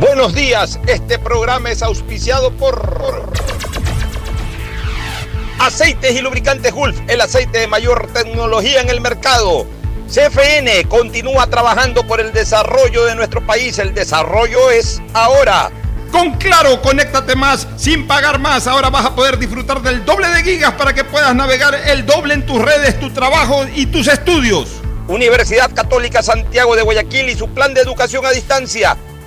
Buenos días, este programa es auspiciado por Aceites y Lubricantes Gulf, el aceite de mayor tecnología en el mercado. CFN continúa trabajando por el desarrollo de nuestro país, el desarrollo es ahora. Con Claro, conéctate más sin pagar más. Ahora vas a poder disfrutar del doble de gigas para que puedas navegar el doble en tus redes, tu trabajo y tus estudios. Universidad Católica Santiago de Guayaquil y su plan de educación a distancia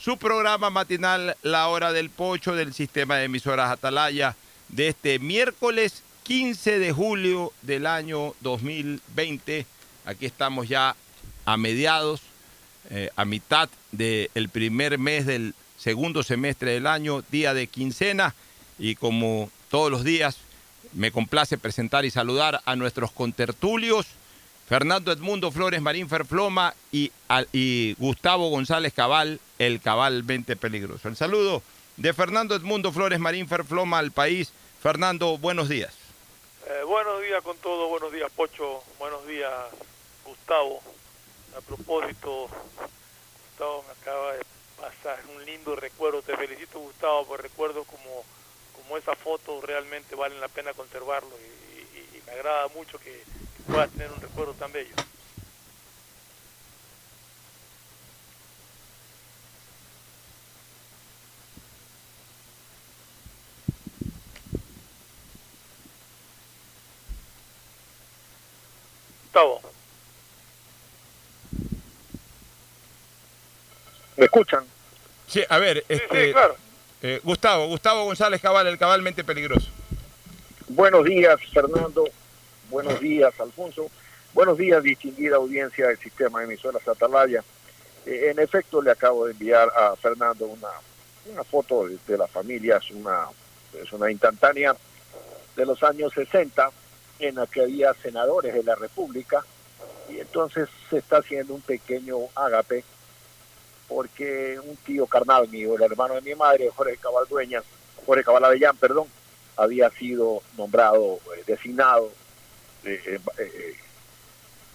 su programa matinal La Hora del Pocho del sistema de emisoras Atalaya de este miércoles 15 de julio del año 2020. Aquí estamos ya a mediados, eh, a mitad del primer mes del segundo semestre del año, día de quincena, y como todos los días, me complace presentar y saludar a nuestros contertulios Fernando Edmundo Flores Marín Ferfloma y, y Gustavo González Cabal, el cabalmente peligroso. El saludo de Fernando Edmundo Flores Marín Ferfloma al país. Fernando, buenos días. Eh, buenos días con todo, buenos días Pocho, buenos días Gustavo. A propósito, Gustavo me acaba de pasar un lindo recuerdo. Te felicito Gustavo por recuerdos como, como esa foto, realmente valen la pena conservarlo y me agrada mucho que pueda tener un recuerdo tan bello. Gustavo. ¿Me escuchan? Sí, a ver, este, claro. eh, Gustavo, Gustavo González Cabal, el cabalmente peligroso. Buenos días, Fernando. Buenos días, Alfonso. Buenos días, distinguida audiencia del sistema de emisoras Atalaya. Eh, en efecto, le acabo de enviar a Fernando una, una foto de, la familia, es una, es una instantánea de los años 60 en la que había senadores de la República y entonces se está haciendo un pequeño ágape porque un tío carnal mío, el hermano de mi madre, Jorge Cabal Dueñas, Jorge Cabal Avellán, perdón, había sido nombrado, eh, designado eh, eh,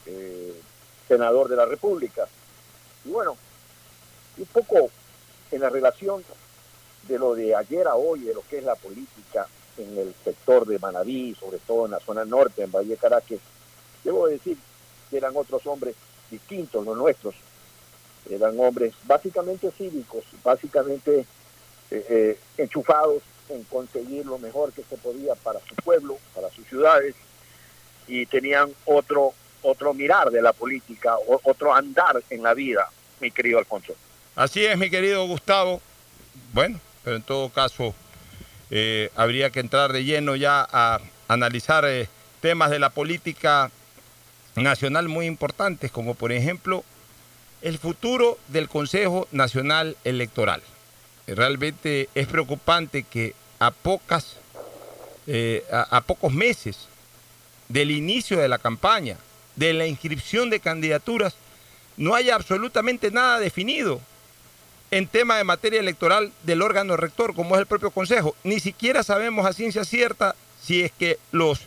eh, senador de la República. Y bueno, un poco en la relación de lo de ayer a hoy, de lo que es la política en el sector de Manabí, sobre todo en la zona norte, en Valle Caracas, debo decir que eran otros hombres distintos, los nuestros. Eran hombres básicamente cívicos, básicamente enchufados en conseguir lo mejor que se podía para su pueblo, para sus ciudades, y tenían otro, otro mirar de la política, otro andar en la vida, mi querido Alfonso. Así es, mi querido Gustavo. Bueno, pero en todo caso, eh, habría que entrar de lleno ya a analizar eh, temas de la política nacional muy importantes, como por ejemplo el futuro del Consejo Nacional Electoral. Realmente es preocupante que a pocas, eh, a, a pocos meses del inicio de la campaña, de la inscripción de candidaturas, no haya absolutamente nada definido en tema de materia electoral del órgano rector, como es el propio Consejo. Ni siquiera sabemos a ciencia cierta si es que los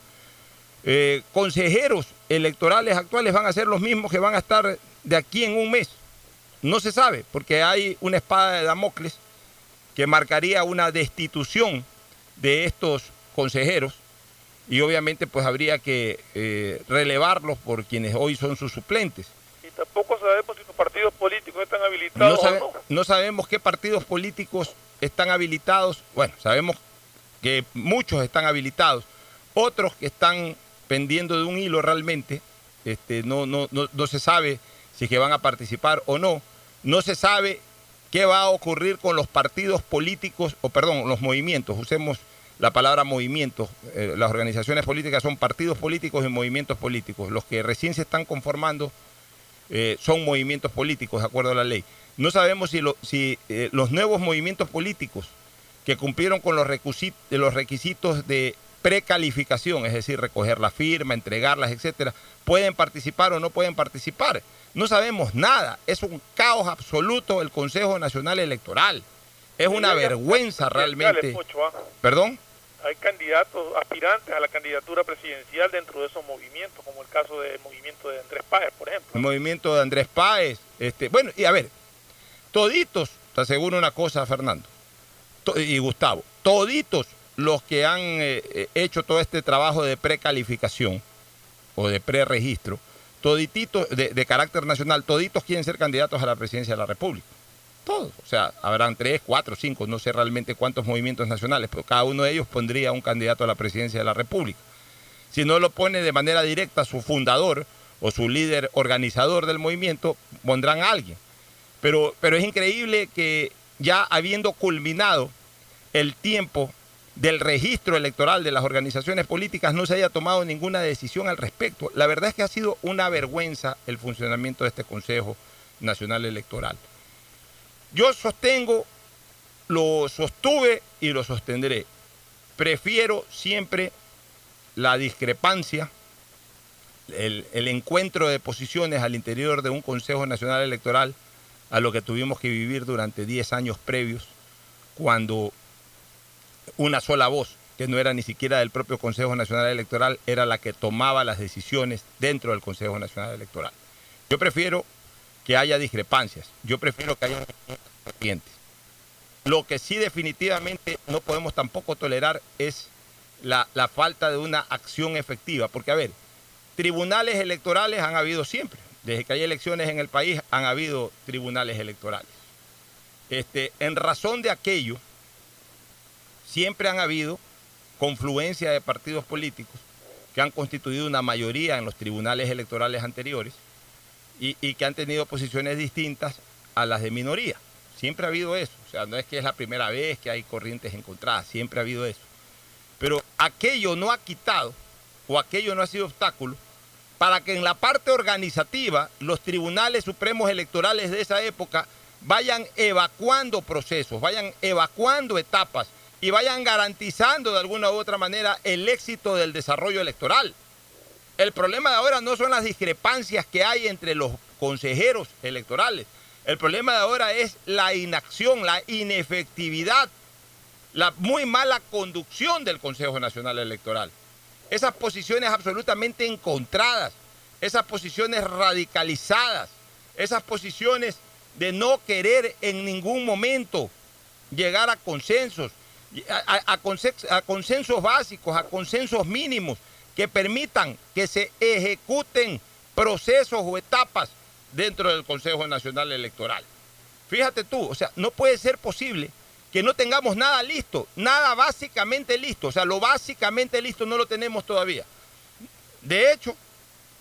eh, consejeros electorales actuales van a ser los mismos que van a estar de aquí en un mes. No se sabe, porque hay una espada de Damocles que marcaría una destitución de estos consejeros y obviamente pues habría que eh, relevarlos por quienes hoy son sus suplentes. Y tampoco sabemos si los partidos políticos están habilitados no, sabe, o no. no sabemos qué partidos políticos están habilitados. Bueno, sabemos que muchos están habilitados, otros que están pendiendo de un hilo realmente. Este, no, no, no, no se sabe si es que van a participar o no. No se sabe qué va a ocurrir con los partidos políticos, o perdón, los movimientos. Usemos la palabra movimientos. Eh, las organizaciones políticas son partidos políticos y movimientos políticos. Los que recién se están conformando eh, son movimientos políticos, de acuerdo a la ley. No sabemos si, eh, los nuevos movimientos políticos que cumplieron con los requisitos, los requisitos de precalificación, es decir, recoger la firma, entregarlas, etcétera, pueden participar o no pueden participar. No sabemos nada. Es un caos absoluto el Consejo Nacional Electoral. Es una hay vergüenza realmente. Pocho, ¿ah? ¿Perdón? Hay candidatos aspirantes a la candidatura presidencial dentro de esos movimientos, como el caso del movimiento de Andrés Páez, por ejemplo. El movimiento de Andrés Páez. Este, bueno, y a ver, toditos, te aseguro una cosa, Fernando, y Gustavo, toditos los que han eh, eh, hecho todo este trabajo de precalificación o de preregistro, todititos de, de carácter nacional, toditos quieren ser candidatos a la presidencia de la República. Todos. O sea, habrán tres, cuatro, cinco, no sé realmente cuántos movimientos nacionales, pero cada uno de ellos pondría un candidato a la presidencia de la República. Si no lo pone de manera directa su fundador o su líder organizador del movimiento, pondrán a alguien. Pero, pero es increíble que ya habiendo culminado el tiempo del registro electoral de las organizaciones políticas no se haya tomado ninguna decisión al respecto. La verdad es que ha sido una vergüenza el funcionamiento de este Consejo Nacional Electoral. Yo sostengo, lo sostuve y lo sostendré. Prefiero siempre la discrepancia, el, el encuentro de posiciones al interior de un Consejo Nacional Electoral a lo que tuvimos que vivir durante 10 años previos, cuando una sola voz, que no era ni siquiera del propio Consejo Nacional Electoral, era la que tomaba las decisiones dentro del Consejo Nacional Electoral. Yo prefiero que haya discrepancias, yo prefiero que haya corrientes. Lo que sí definitivamente no podemos tampoco tolerar es la, la falta de una acción efectiva, porque a ver, tribunales electorales han habido siempre, desde que hay elecciones en el país han habido tribunales electorales. Este, en razón de aquello, siempre han habido confluencia de partidos políticos que han constituido una mayoría en los tribunales electorales anteriores y, que han tenido posiciones distintas a las de minoría. Siempre ha habido eso. O sea, no es que es la primera vez que hay corrientes encontradas, siempre ha habido eso. Pero aquello no ha quitado o aquello no ha sido obstáculo para que en la parte organizativa los tribunales supremos electorales de esa época vayan evacuando procesos, vayan evacuando etapas y vayan garantizando de alguna u otra manera el éxito del desarrollo electoral. El problema de ahora no son las discrepancias que hay entre los consejeros electorales. El problema de ahora es la inacción, la inefectividad, la muy mala conducción del Consejo Nacional Electoral. Esas posiciones absolutamente encontradas, esas posiciones radicalizadas, esas posiciones de no querer en ningún momento llegar a consensos, a, a- a consen- a consensos básicos, a consensos mínimos que permitan que se ejecuten procesos o etapas dentro del Consejo Nacional Electoral. Fíjate tú, o sea, no puede ser posible que no tengamos nada listo, nada básicamente listo, o sea, lo básicamente listo no lo tenemos todavía. De hecho,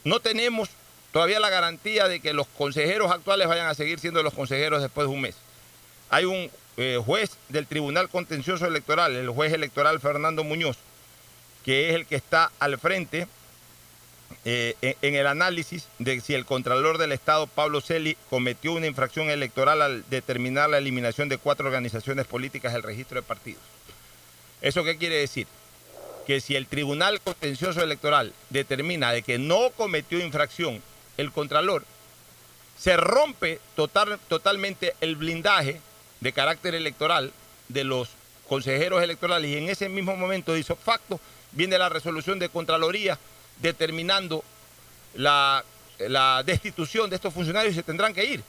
no tenemos todavía la garantía de que los consejeros actuales vayan a seguir siendo los consejeros después de un mes. Hay un eh, juez del Tribunal Contencioso Electoral, el juez electoral Fernando Muñoz, que es el que está al frente eh, en, el análisis de si el Contralor del Estado, Pablo Celi, cometió una infracción electoral al determinar la eliminación de cuatro organizaciones políticas del registro de partidos. ¿Eso qué quiere decir? Que si el Tribunal Contencioso Electoral determina de que no cometió infracción el Contralor, se rompe total, totalmente el blindaje de carácter electoral de los consejeros electorales y en ese mismo momento, de facto, viene la resolución de Contraloría determinando la, destitución de estos funcionarios y se tendrán que ir.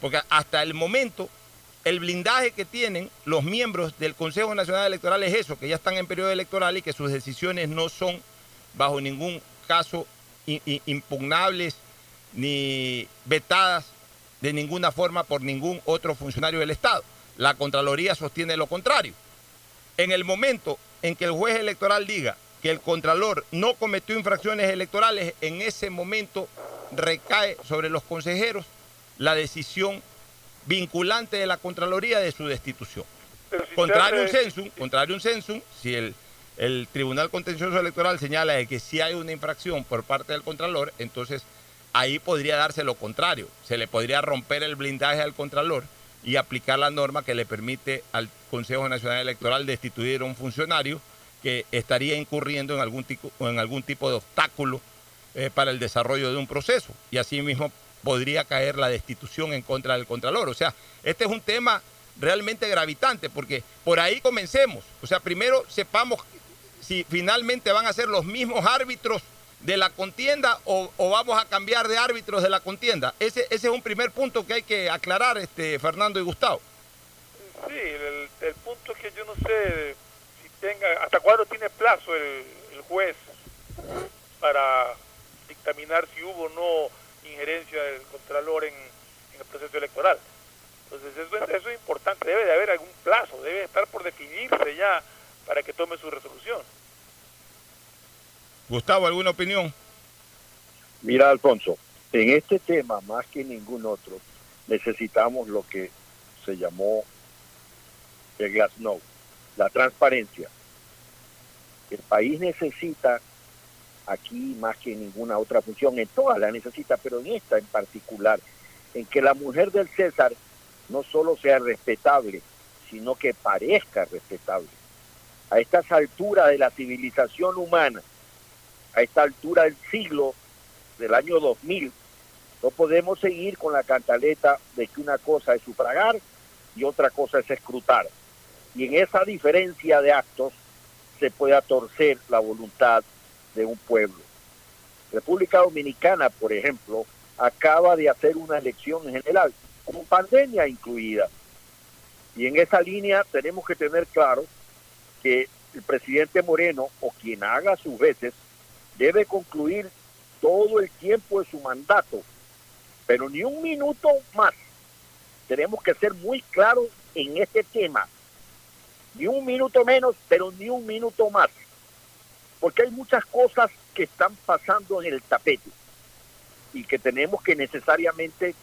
Porque hasta el momento el blindaje que tienen los miembros del Consejo Nacional Electoral es eso, que ya están en periodo electoral y que sus decisiones no son bajo ningún caso impugnables ni vetadas de ninguna forma por ningún otro funcionario del Estado. La Contraloría sostiene lo contrario. En el momento en que el juez electoral diga que el Contralor no cometió infracciones electorales, en ese momento recae sobre los consejeros la decisión vinculante de la Contraloría de su destitución. contrario a un censum, contrario un censum, si el, el Tribunal Contencioso Electoral señala de que si hay una infracción por parte del Contralor, entonces ahí podría darse lo contrario. Se le podría romper el blindaje al Contralor y aplicar la norma que le permite al Consejo Nacional Electoral destituir a un funcionario que estaría incurriendo en algún tipo, en algún tipo de obstáculo eh, para el desarrollo de un proceso. Y asimismo podría caer la destitución en contra del Contralor. O sea, este es un tema realmente gravitante, porque por ahí comencemos. O sea, primero sepamos si finalmente van a ser los mismos árbitros de la contienda o, vamos a cambiar de árbitros de la contienda. Ese, ese es un primer punto que hay que aclarar, este Fernando y Gustavo. Sí, el punto es que yo no sé hasta cuándo tiene plazo el, juez para dictaminar si hubo o no injerencia del Contralor en, el proceso electoral. Entonces eso, eso, es importante, debe de haber algún plazo, debe estar por definirse ya para que tome su resolución. Gustavo, ¿alguna opinión? Mira, Alfonso, en este tema, más que ningún otro, necesitamos lo que se llamó el Glasnost la transparencia. El país necesita aquí más que ninguna otra función, en todas la necesita, pero en esta en particular, en que la mujer del César no solo sea respetable, sino que parezca respetable. A estas alturas de la civilización humana, a esta altura del siglo del año 2000, no podemos seguir con la cantaleta de que una cosa es sufragar y otra cosa es escrutar y en esa diferencia de actos se puede torcer la voluntad de un pueblo. República Dominicana, por ejemplo, acaba de hacer una elección general, con pandemia incluida. Y en esa línea tenemos que tener claro que el presidente Moreno, o quien haga sus veces, debe concluir todo el tiempo de su mandato, pero ni un minuto más. Tenemos que ser muy claros en este tema ni un minuto menos, pero ni un minuto más. Porque hay muchas cosas que están pasando en el tapete y que tenemos que necesariamente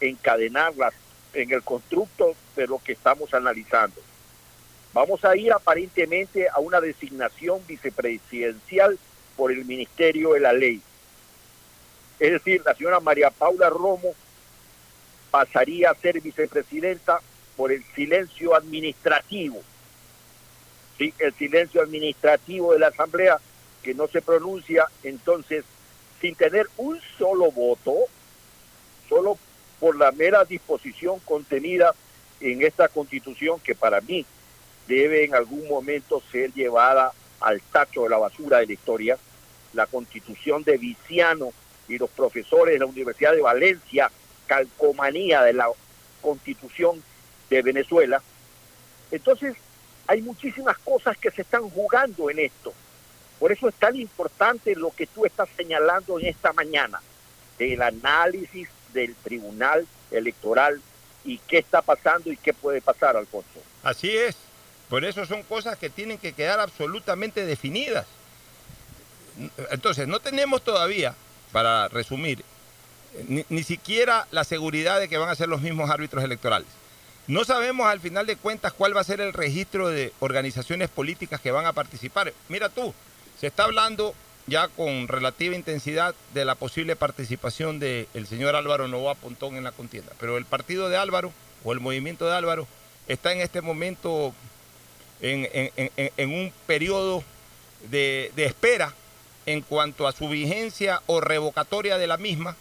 encadenarlas en el constructo de lo que estamos analizando. Vamos a ir aparentemente a una designación vicepresidencial por el Ministerio de la Ley. Es decir, la señora María Paula Romo pasaría a ser vicepresidenta por el silencio administrativo el silencio administrativo de la Asamblea que no se pronuncia, entonces, sin tener un solo voto, solo por la mera disposición contenida en esta constitución que para mí debe en algún momento ser llevada al tacho de la basura de la historia, la constitución de Viciano y los profesores de la Universidad de Valencia, calcomanía de la constitución de Venezuela. Entonces, hay muchísimas cosas que se están jugando en esto. Por eso es tan importante lo que tú estás señalando en esta mañana, el análisis del Tribunal Electoral y qué está pasando y qué puede pasar, Alfonso. Así es. Por eso son cosas que tienen que quedar absolutamente definidas. Entonces, no tenemos todavía, para resumir, ni, ni siquiera la seguridad de que van a ser los mismos árbitros electorales. No sabemos al final de cuentas cuál va a ser el registro de organizaciones políticas que van a participar. Mira tú, se está hablando ya con relativa intensidad de la posible participación del señor Álvaro Novoa Pontón en la contienda, pero el partido de Álvaro o el movimiento de Álvaro está en este momento en, un periodo de, espera en cuanto a su vigencia o revocatoria de la misma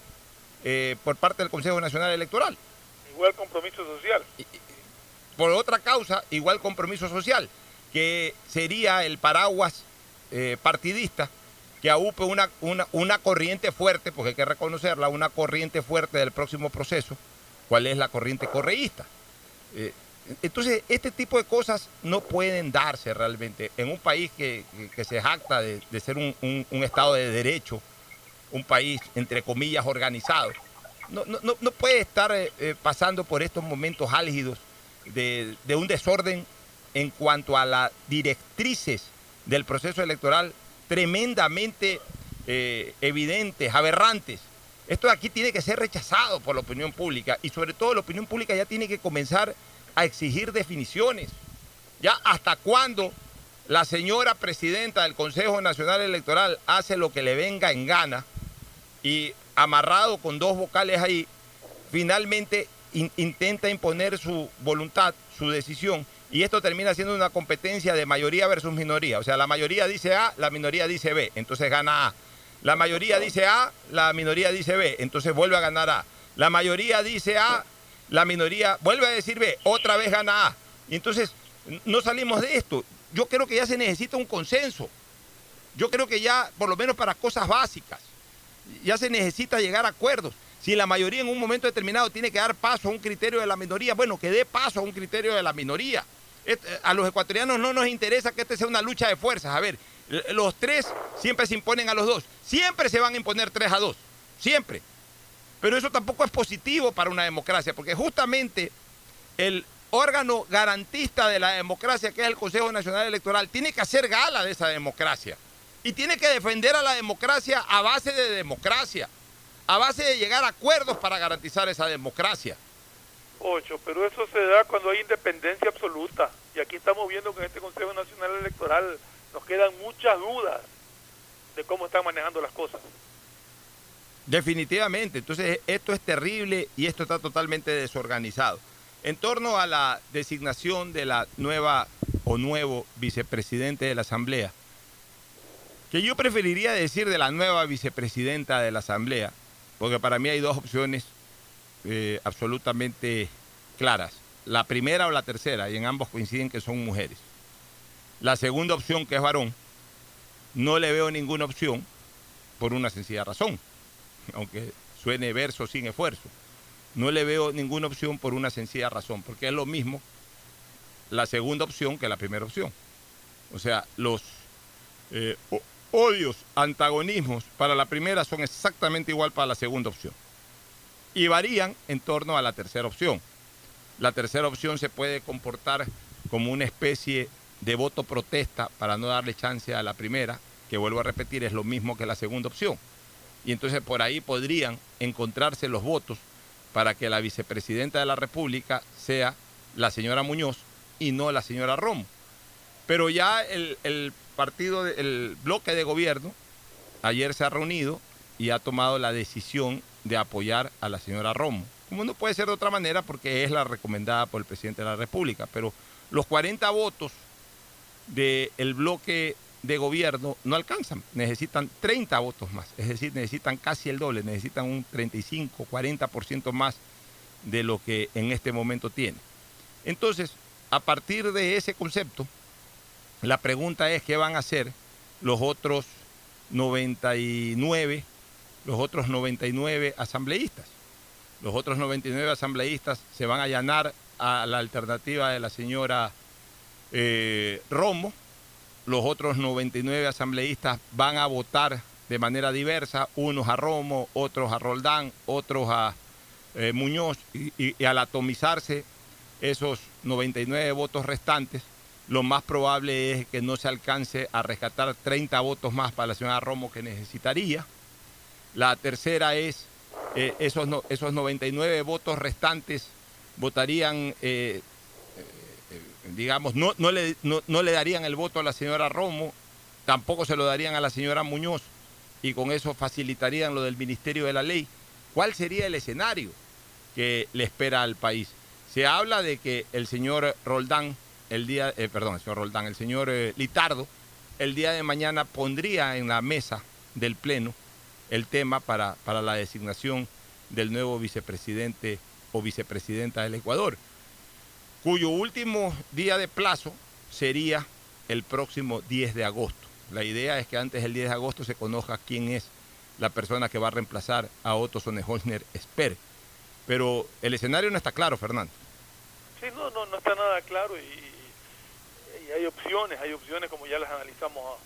eh, por parte del Consejo Nacional Electoral. Igual compromiso social. Por otra causa, igual compromiso social, que sería el paraguas eh, partidista que una, una, una, corriente fuerte, porque hay que reconocerla, una corriente fuerte del próximo proceso, cuál es la corriente correísta. Eh, entonces, este tipo de cosas no pueden darse realmente en un país que, se jacta de, ser un, Estado de derecho, un país, entre comillas, organizado. No, no, puede estar eh, eh, pasando por estos momentos álgidos de, un desorden en cuanto a las directrices del proceso electoral tremendamente eh, evidentes, aberrantes. Esto de aquí tiene que ser rechazado por la opinión pública y sobre todo la opinión pública ya tiene que comenzar a exigir definiciones. Ya hasta cuándo la señora presidenta del Consejo Nacional Electoral hace lo que le venga en gana y amarrado con dos vocales ahí, finalmente intenta imponer su voluntad, su decisión, y esto termina siendo una competencia de mayoría versus minoría. O sea, la mayoría dice A, la minoría dice B, entonces gana A. La mayoría dice A, la minoría dice B, entonces vuelve a ganar A. La mayoría dice A, la minoría vuelve a decir otra vez gana A. Entonces no salimos de esto. Yo creo que ya se necesita un consenso. Yo creo que ya, por lo menos para cosas básicas, ya se necesita llegar a acuerdos. Si la mayoría en un momento determinado tiene que dar paso a un criterio de la minoría, bueno, que dé paso a un criterio de la minoría. Eh, a los ecuatorianos no nos interesa que este sea una lucha de fuerzas. A ver, los tres siempre se imponen a los dos. Siempre se van a imponer tres a dos. Siempre. Pero eso tampoco es positivo para una democracia, porque justamente el órgano garantista de la democracia, que es el Consejo Nacional Electoral, tiene que hacer gala de esa democracia. Y tiene que defender a la democracia a base de democracia, a base de llegar a acuerdos para garantizar esa democracia. Ocho, pero eso se da cuando hay independencia absoluta. Y aquí estamos viendo que en este Consejo Nacional Electoral nos quedan muchas dudas de cómo están manejando las cosas. Definitivamente, entonces esto es terrible y esto está totalmente desorganizado. En torno a la designación de la nueva o nuevo vicepresidente de la Asamblea, que yo preferiría decir de la nueva vicepresidenta de la Asamblea, porque para mí hay dos opciones eh, absolutamente claras, la primera o la tercera, y en ambos coinciden que son mujeres. La segunda opción, que es varón, no le veo ninguna opción por una sencilla razón aunque suene verso sin esfuerzo. No le veo ninguna opción por una sencilla razón, porque es lo mismo la segunda opción que la primera opción. O sea, los eh, odios, antagonismos para la primera son exactamente igual para la segunda opción. Y varían en torno a la tercera opción. La tercera opción se puede comportar como una especie de voto protesta para no darle chance a la primera, que vuelvo a repetir, es lo mismo que la segunda opción y entonces por ahí podrían encontrarse los votos para que la vicepresidenta de la República sea la señora Muñoz y no la señora Romo. Pero ya el, partido, el bloque de gobierno, ayer se ha reunido y ha tomado la decisión de apoyar a la señora Romo. Como no puede ser de otra manera porque es la recomendada por el presidente de la República. Pero los 40 votos del bloque de gobierno no alcanzan, necesitan 30 votos más, es decir, necesitan casi el doble, necesitan un 35, 40% más de lo que en este momento tiene. Entonces, a partir de ese concepto, la pregunta es qué van a hacer los otros 99, los otros 99 asambleístas. Los otros 99 asambleístas se van a allanar a la alternativa de la señora eh, Romo, los otros 99 asambleístas van a votar de manera diversa, unos a Romo, otros a Roldán, otros a eh, Muñoz, y, al atomizarse esos 99 votos restantes, lo más probable es que no se alcance a rescatar 30 votos más para la señora Romo que necesitaría. La tercera es eh, esos, esos 99 votos restantes votarían, eh, digamos, no, no, le, no, no le darían el voto a la señora Romo, tampoco se lo darían a la señora Muñoz y con eso facilitarían lo del Ministerio de la Ley. ¿Cuál sería el escenario que le espera al país? Se habla de que el señor Roldán, el día, eh, perdón, el señor Roldán, el señor eh, Litardo, el día de mañana pondría en la mesa del Pleno el tema para, para la designación del nuevo vicepresidente o vicepresidenta del Ecuador, cuyo último día de plazo sería el próximo 10 de agosto. La idea es que antes del 10 de agosto se conozca quién es la persona que va a reemplazar a Otto Sonneholner Esper. Pero el escenario no está claro, Fernando. Sí, no, no, no está nada claro y, hay opciones, hay opciones como ya las analizamos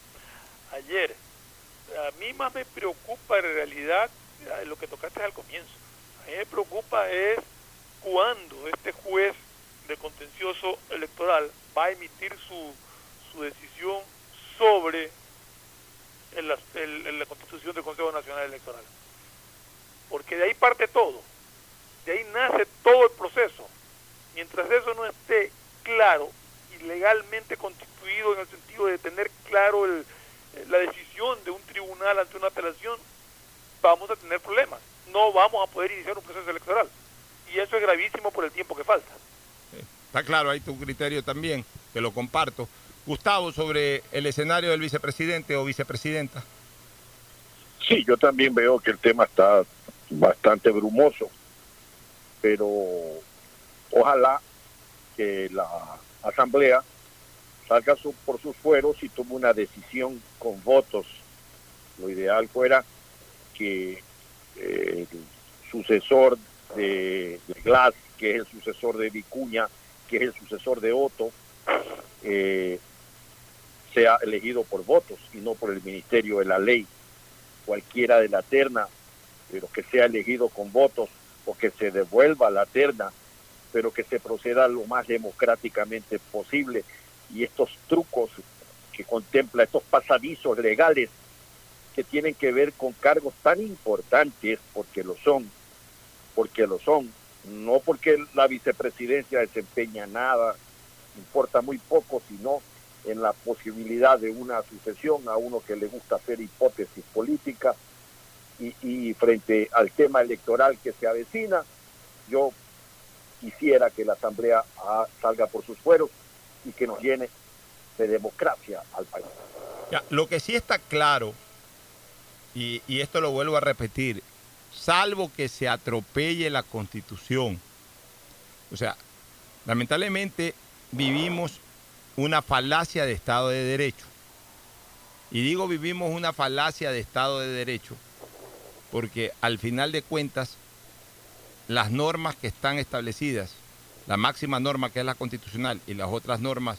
ayer. A mí más me preocupa en realidad eh, lo que tocaste al comienzo. A mí me preocupa es cuándo este juez de contencioso electoral va a emitir su, su decisión sobre el el- la constitución del Consejo Nacional Electoral. Porque de ahí parte todo, de ahí nace todo el proceso. Mientras eso no esté claro y legalmente constituido en el sentido de tener claro el- la decisión de un tribunal ante una apelación, vamos a tener problemas. No vamos a poder iniciar un proceso electoral. Y eso es gravísimo por el tiempo que falta. Está claro, hay tu criterio también, que lo comparto. Gustavo, sobre el escenario del vicepresidente o vicepresidenta. Sí, yo también veo que el tema está bastante brumoso, pero ojalá que la Asamblea salga por sus fueros y tome una decisión con votos. Lo ideal fuera que eh, el sucesor de, de Glass, que es el sucesor de Vicuña, que es el sucesor de Otto, eh, sea elegido por votos y no por el Ministerio de la Ley cualquiera de la terna, pero que sea elegido con votos o que se devuelva la terna, pero que se proceda lo más democráticamente posible. Y estos trucos que contempla, estos pasadizos legales que tienen que ver con cargos tan importantes, porque lo son, porque lo son, no porque la vicepresidencia desempeña nada, importa muy poco, sino en la posibilidad de una sucesión a uno que le gusta hacer hipótesis políticas y, frente al tema electoral que se avecina, yo quisiera que la Asamblea ah, salga por sus fueros y que nos llene de democracia al país. Lo que sí está claro, y esto lo vuelvo a repetir, salvo que se atropelle la constitución, o sea, lamentablemente vivimos una falacia de Estado de Derecho. Y digo vivimos una falacia de Estado de Derecho porque al final de cuentas las normas que están establecidas, la máxima norma que es la constitucional y las otras normas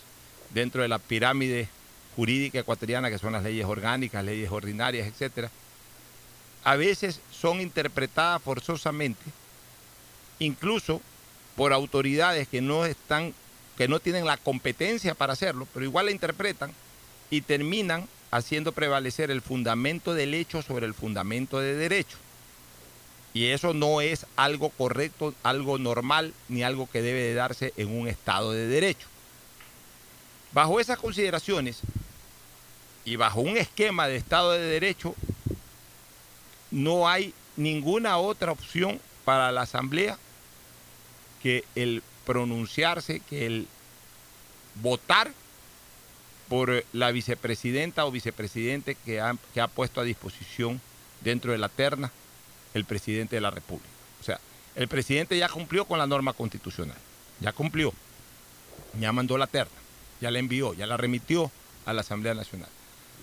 dentro de la pirámide jurídica ecuatoriana, que son las leyes orgánicas, leyes ordinarias, etcétera, a veces son interpretadas forzosamente, incluso por autoridades que no están, que no tienen la competencia para hacerlo, pero igual la interpretan y terminan haciendo prevalecer el fundamento del hecho sobre el fundamento de derecho. Y eso no es algo correcto, algo normal, ni algo que debe de darse en un Estado de Derecho. Bajo esas consideraciones y bajo un esquema de Estado de Derecho, no hay ninguna otra opción para la Asamblea que el pronunciarse, que el votar por la vicepresidenta o vicepresidente que ha, que ha puesto a disposición dentro de la terna el presidente de la República. O sea, el presidente ya cumplió con la norma constitucional, ya cumplió, ya mandó la terna, ya la envió, ya la remitió a la Asamblea Nacional.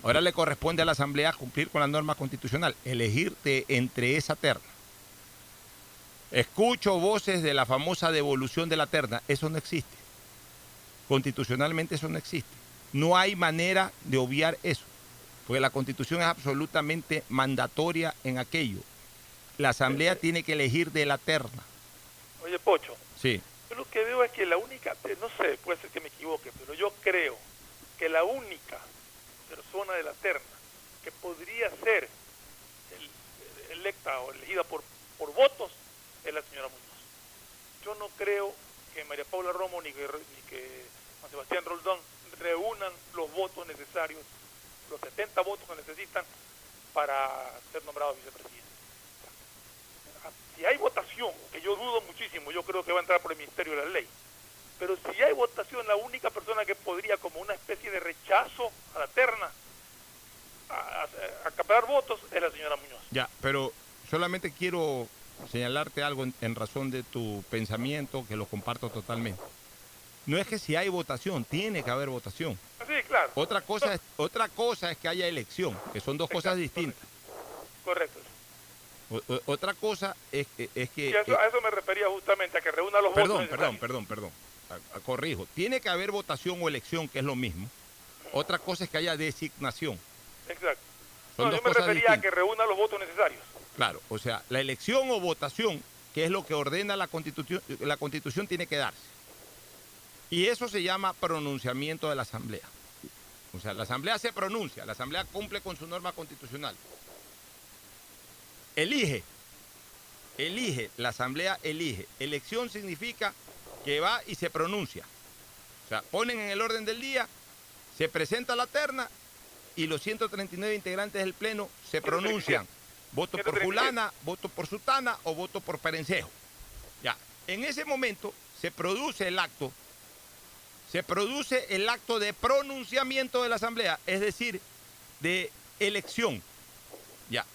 Ahora le corresponde a la Asamblea cumplir con la norma constitucional, elegirte entre esa terna. Escucho voces de la famosa devolución de la terna, eso no existe. Constitucionalmente eso no existe. No hay manera de obviar eso, porque la constitución es absolutamente mandatoria en aquello. La asamblea tiene que elegir de la terna. Oye, Pocho, Sí. yo lo que veo es que la única, eh, no sé, puede ser que me equivoque, pero yo creo que la única persona de la terna que podría ser el- electa o elegida por, por votos es la señora Muñoz. yo no creo que María Paula Romo ni que, ni que Juan Sebastián Roldán reúnan los votos necesarios, los 70 votos que necesitan para ser nombrado vicepresidente. Si hay votación, que yo dudo muchísimo, yo creo que va a entrar por el Ministerio de la Ley, pero si hay votación, la única persona que podría, como una especie de rechazo a la terna, acaparar votos es la señora Muñoz. Ya, pero solamente quiero señalarte algo en, razón de tu pensamiento, que lo comparto totalmente. No es que si hay votación, tiene que haber votación. Sí, claro. Otra cosa, es, otra cosa es que haya elección, que son dos cosas distintas. Correcto. otra cosa es, es que... a, eso, me refería justamente, a que reúna los votos. Perdón, perdón, perdón, perdón. Corrijo. Tiene que haber votación o elección, que es lo mismo. Otra cosa es que haya designación. Exacto. yo me refería a que reúna los votos necesarios. Claro, o sea, la elección o votación, que es lo que ordena la constitución, la constitución tiene que darse. Y eso se llama pronunciamiento de la asamblea. O sea, la asamblea se pronuncia, la asamblea cumple con su norma constitucional. Elige, elige, la asamblea elige. Elección significa que va y se pronuncia. O sea, ponen en el orden del día, se presenta la terna y los 139 integrantes del Pleno se pronuncian. Voto por fulana, voto por sutana o voto por perencejo. Ya, en ese momento se produce el acto, se produce el acto de pronunciamiento de la Asamblea, es decir, de elección. Ya,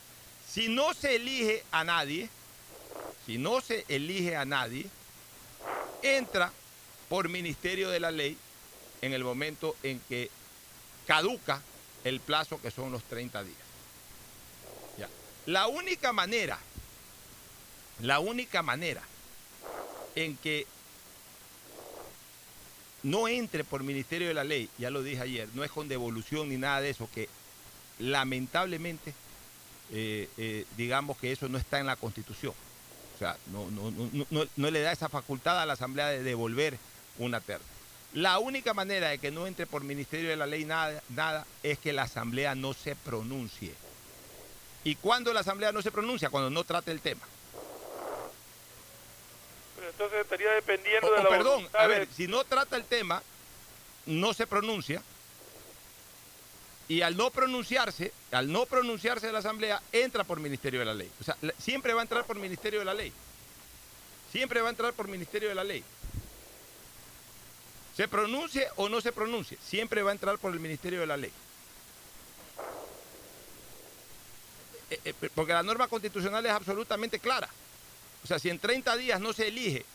si no se elige a nadie, si no se elige a nadie, entra por ministerio de la ley en el momento en que caduca el plazo que son los 30 días. La única manera, la única manera en que no entre por Ministerio de la Ley, ya lo dije ayer, no es con devolución ni nada de eso, que lamentablemente eh, eh, digamos que eso no está en la Constitución. O sea, no, no, no, le da esa facultad a la Asamblea de devolver una terna. La única manera de que no entre por Ministerio de la Ley nada, nada es que la Asamblea no se pronuncie. ¿Y cuando la Asamblea no se pronuncia? Cuando no trate el tema. Pero entonces estaría dependiendo de la Perdón, a ver, si no trata el tema, no se pronuncia. Y al no pronunciarse, al no pronunciarse la Asamblea, entra por Ministerio de la Ley. O sea, siempre va a entrar por Ministerio de la Ley. Siempre va a entrar por Ministerio de la Ley. Se pronuncie o no se pronuncie, siempre va a entrar por el Ministerio de la Ley. Eh, eh, porque la norma constitucional es absolutamente clara. O sea, si en 30 días no se elige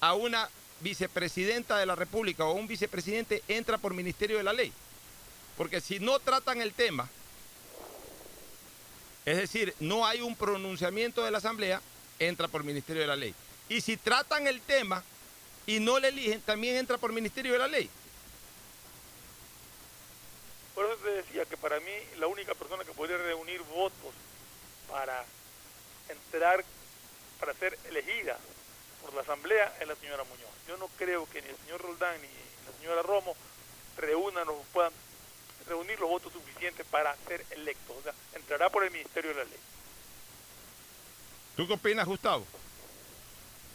a una vicepresidenta de la República o un vicepresidente, entra por Ministerio de la Ley. Porque si no tratan el tema, es decir, no hay un pronunciamiento de la Asamblea, entra por Ministerio de la Ley. Y si tratan el tema y no le eligen, también entra por Ministerio de la Ley. Por eso te decía que para mí la única persona que podría reunir votos para entrar, para ser elegida por la Asamblea es la señora Muñoz. Yo no creo que ni el señor Roldán ni la señora Romo reúnan o puedan reunir los votos suficientes para ser electos. O sea, entrará por el Ministerio de la Ley. ¿Tú qué opinas, Gustavo?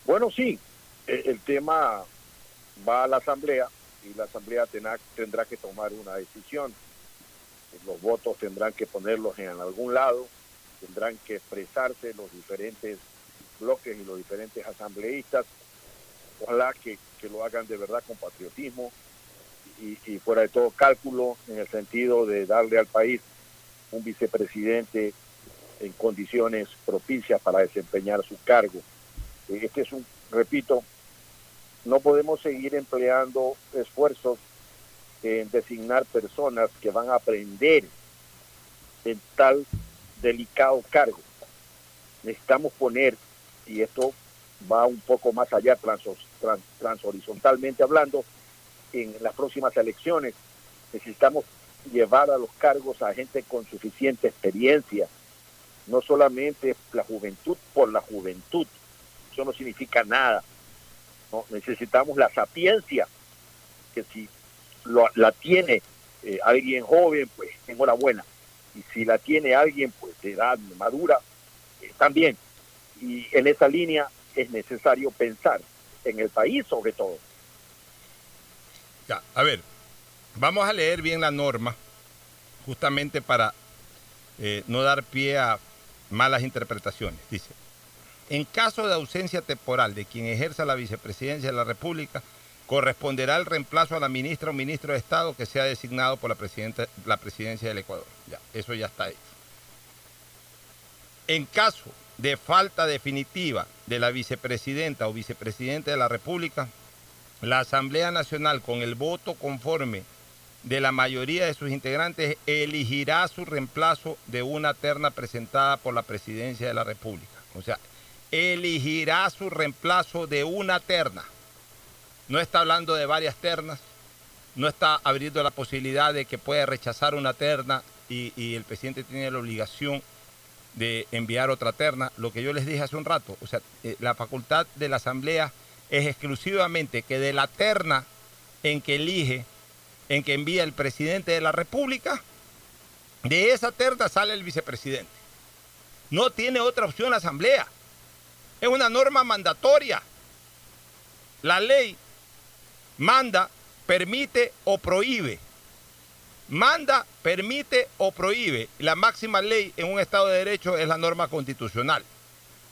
Bueno, sí, el, tema va a la Asamblea y la Asamblea tendrá, tendrá que tomar una decisión. Los votos tendrán que ponerlos en algún lado tendrán que expresarse los diferentes bloques y los diferentes asambleístas. Ojalá que, lo hagan de verdad con patriotismo y, fuera de todo cálculo en el sentido de darle al país un vicepresidente en condiciones propicias para desempeñar su cargo. Este es un, repito, no podemos seguir empleando esfuerzos en designar personas que van a aprender en tal delicado cargo. Necesitamos poner, y esto va un poco más allá transhorizontalmente hablando, en las próximas elecciones necesitamos llevar a los cargos a gente con suficiente experiencia, no solamente la juventud por la juventud, eso no significa nada. Necesitamos la sapiencia, que si la tiene eh, alguien joven, pues enhorabuena y si la tiene alguien pues de edad madura, eh, también. Y en esa línea es necesario pensar en el país sobre todo. Ya, a ver, vamos a leer bien la norma, justamente para eh, no dar pie a malas interpretaciones. Dice, en caso de ausencia temporal de quien ejerza la vicepresidencia de la República, corresponderá el reemplazo a la ministra o ministro de Estado que sea designado por la, la presidencia del Ecuador. Ya, eso ya está hecho. En caso de falta definitiva de la vicepresidenta o vicepresidente de la República, la Asamblea Nacional, con el voto conforme de la mayoría de sus integrantes, elegirá su reemplazo de una terna presentada por la presidencia de la República. O sea, elegirá su reemplazo de una terna. No está hablando de varias ternas, no está abriendo la posibilidad de que pueda rechazar una terna y, el presidente tiene la obligación de enviar otra terna. Lo que yo les dije hace un rato, o sea, eh, la facultad de la Asamblea es exclusivamente que de la terna en que elige, en que envía el presidente de la República, de esa terna sale el vicepresidente. No tiene otra opción la Asamblea. Es una norma mandatoria. La ley manda, permite o prohíbe. Manda, permite o prohíbe. La máxima ley en un Estado de Derecho es la norma constitucional.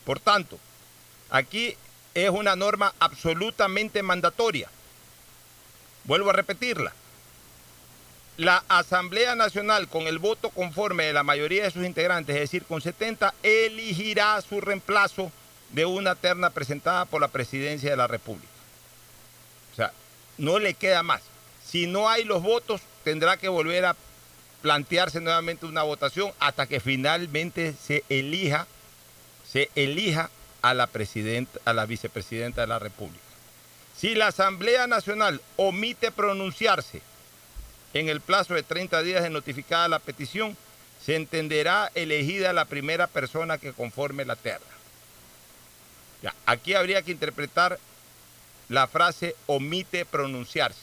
Por tanto, aquí es una norma absolutamente mandatoria. Vuelvo a repetirla. La Asamblea Nacional, con el voto conforme de la mayoría de sus integrantes, es decir, con 70, elegirá su reemplazo de una terna presentada por la presidencia de la República. O sea, no le queda más. Si no hay los votos, tendrá que volver a plantearse nuevamente una votación hasta que finalmente se elija, se elija a la, presidenta, a la vicepresidenta de la República. Si la Asamblea Nacional omite pronunciarse en el plazo de 30 días de notificada la petición, se entenderá elegida la primera persona que conforme la terna. Ya, aquí habría que interpretar la frase omite pronunciarse.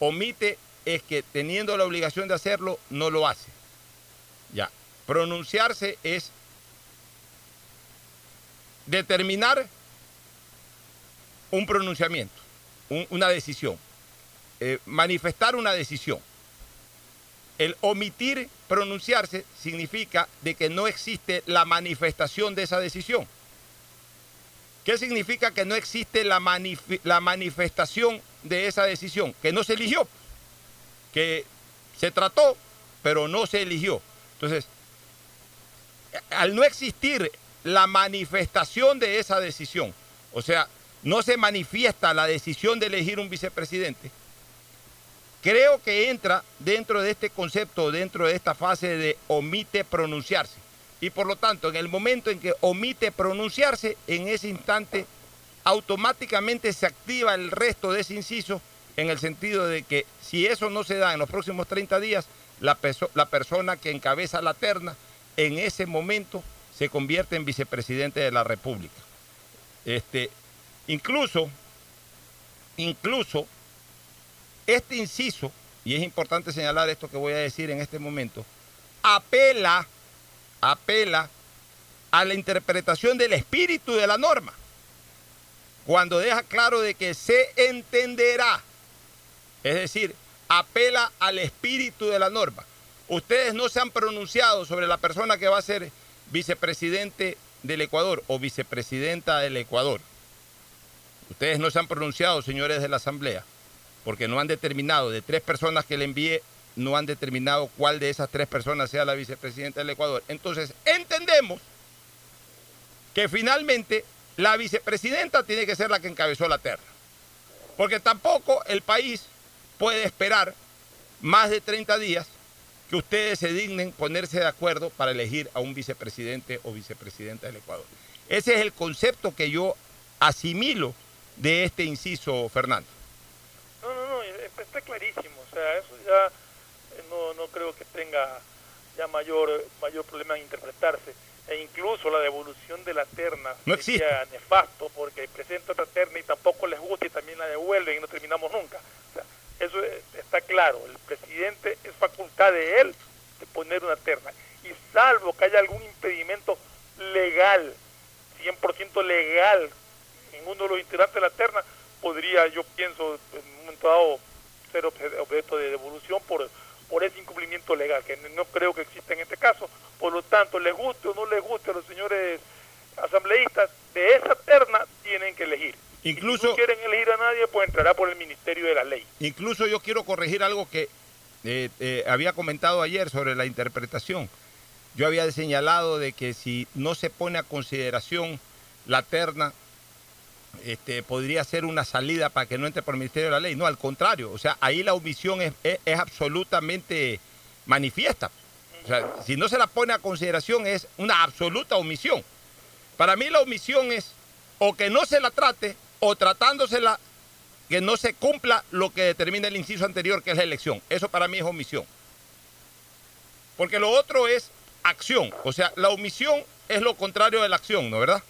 Omite es que teniendo la obligación de hacerlo, no lo hace. Ya, pronunciarse es determinar un pronunciamiento, un, una decisión, eh, manifestar una decisión. El omitir pronunciarse significa de que no existe la manifestación de esa decisión. ¿Qué significa que no existe la, la manifestación de esa decisión? Que no se eligió, que se trató, pero no se eligió. Entonces, al no existir la manifestación de esa decisión, o sea, no se manifiesta la decisión de elegir un vicepresidente, creo que entra dentro de este concepto, dentro de esta fase de omite pronunciarse. Y por lo tanto, en el momento en que omite pronunciarse, en ese instante automáticamente se activa el resto de ese inciso en el sentido de que si eso no se da en los próximos 30 días, la, la persona que encabeza la terna en ese momento se convierte en vicepresidente de la República. Este, incluso, incluso, este inciso, y es importante señalar esto que voy a decir en este momento, apela apela a la interpretación del espíritu de la norma, cuando deja claro de que se entenderá, es decir, apela al espíritu de la norma. Ustedes no se han pronunciado sobre la persona que va a ser vicepresidente del Ecuador o vicepresidenta del Ecuador. Ustedes no se han pronunciado, señores de la Asamblea, porque no han determinado de tres personas que le envíe no han determinado cuál de esas tres personas sea la vicepresidenta del Ecuador. Entonces, entendemos que finalmente la vicepresidenta tiene que ser la que encabezó la terna. Porque tampoco el país puede esperar más de 30 días que ustedes se dignen ponerse de acuerdo para elegir a un vicepresidente o vicepresidenta del Ecuador. Ese es el concepto que yo asimilo de este inciso, Fernando. No, no, no, está clarísimo. O sea, eso ya no, no creo que tenga ya mayor, mayor problema en interpretarse. E incluso la devolución de la terna no existe. nefasto porque presenta otra terna y tampoco les gusta y también la devuelven y no terminamos nunca. Eso está claro. El presidente es facultad de él de poner una terna. Y salvo que haya algún impedimento legal, 100% legal, ninguno de los integrantes de la terna podría, yo pienso, en un momento dado ser objeto de devolución por, por ese incumplimiento legal, que no creo que exista en este caso. Por lo tanto, les guste o no les guste a los señores asambleístas, de esa terna tienen que elegir. Incluso, si no quieren elegir a nadie, pues entrará por el Ministerio de la Ley. Incluso yo quiero corregir algo que eh, eh, había comentado ayer sobre la interpretación. Yo había señalado de que si no se pone a consideración la terna, este, podría ser una salida para que no entre por el Ministerio de la Ley. No, al contrario. O sea, ahí la omisión es, es absolutamente manifiesta. O sea, si no se la pone a consideración es una absoluta omisión. Para mí la omisión es o que no se la trate o tratándosela que no se cumpla lo que determina el inciso anterior, que es la elección. Eso para mí es omisión. Porque lo otro es acción. O sea, la omisión es lo contrario de la acción, ¿no verdad?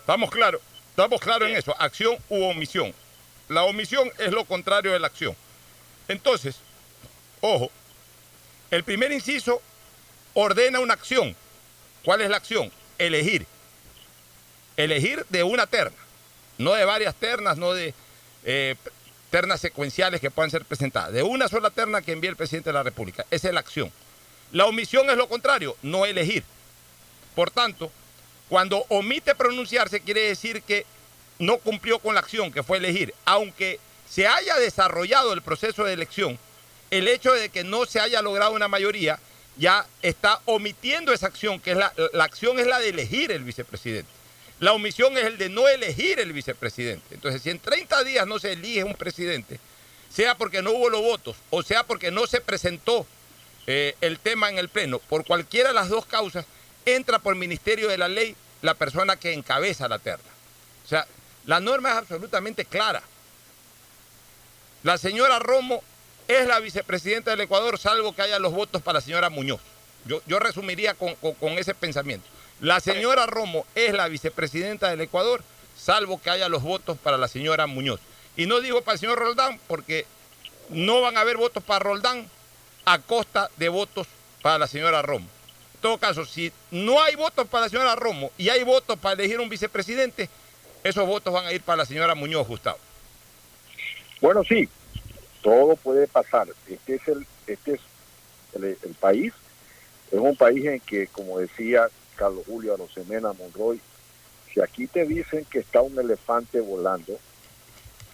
Estamos claros, estamos claros en eso, acción u omisión. La omisión es lo contrario de la acción. Entonces, ojo, el primer inciso ordena una acción. ¿Cuál es la acción? Elegir. Elegir de una terna no de varias ternas, no de eh, ternas secuenciales que puedan ser presentadas, de una sola terna que envíe el presidente de la República. Esa es la acción. La omisión es lo contrario, no elegir. Por tanto, cuando omite pronunciarse quiere decir que no cumplió con la acción que fue elegir, aunque se haya desarrollado el proceso de elección, el hecho de que no se haya logrado una mayoría ya está omitiendo esa acción, que es la, la acción es la de elegir el vicepresidente. La omisión es el de no elegir el vicepresidente. Entonces, si en 30 días no se elige un presidente, sea porque no hubo los votos o sea porque no se presentó eh, el tema en el Pleno, por cualquiera de las dos causas, entra por Ministerio de la Ley la persona que encabeza la terna. O sea, la norma es absolutamente clara. La señora Romo es la vicepresidenta del Ecuador, salvo que haya los votos para la señora Muñoz. Yo, yo resumiría con ese pensamiento. La señora Romo es la vicepresidenta del Ecuador, salvo que haya los votos para la señora Muñoz. Y no digo para el señor Roldán, porque no van a haber votos para Roldán a costa de votos para la señora Romo. En todo caso, si no hay votos para la señora Romo y hay votos para elegir un vicepresidente, esos votos van a ir para la señora Muñoz, Gustavo. Bueno, sí, todo puede pasar. Este es el, este país, es un país en que, como decía Carlos Julio Arosemena Monroy, si aquí te dicen que está un elefante volando,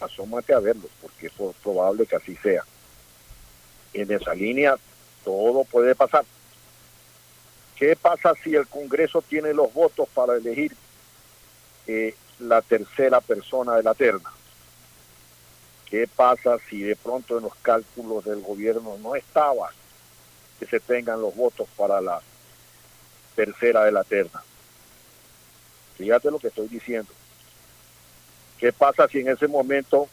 asómate a verlo, porque es probable que así sea. En esa línea todo puede pasar. ¿Qué pasa si el Congreso tiene los votos para elegir eh, la tercera persona de la terna? ¿Qué pasa si de pronto en los cálculos del gobierno no estaba que se tengan los votos para la tercera de la terna. Fíjate lo que estoy diciendo. ¿Qué pasa si en ese momento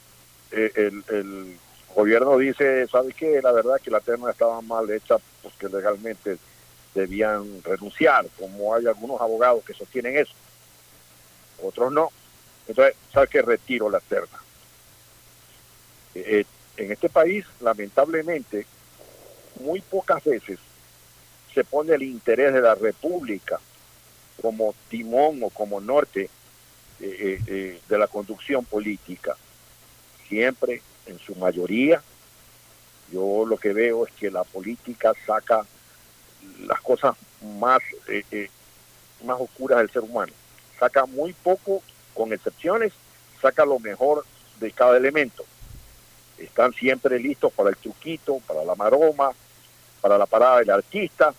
eh, el, gobierno dice, ¿sabe qué? La verdad que la terna estaba mal hecha porque legalmente debían renunciar, como hay algunos abogados que sostienen eso. Otros no. Entonces, ¿sabe qué? Retiro la terna. Eh, en este país, lamentablemente, muy pocas veces se pone el interés de la República como timón o como norte eh, eh, eh, de la conducción política. Siempre, en su mayoría, yo lo que veo es que la política saca las cosas más, más oscuras del ser humano. Saca muy poco, con excepciones, saca lo mejor de cada elemento. Están siempre listos para el truquito, para la maroma, para la parada del artista,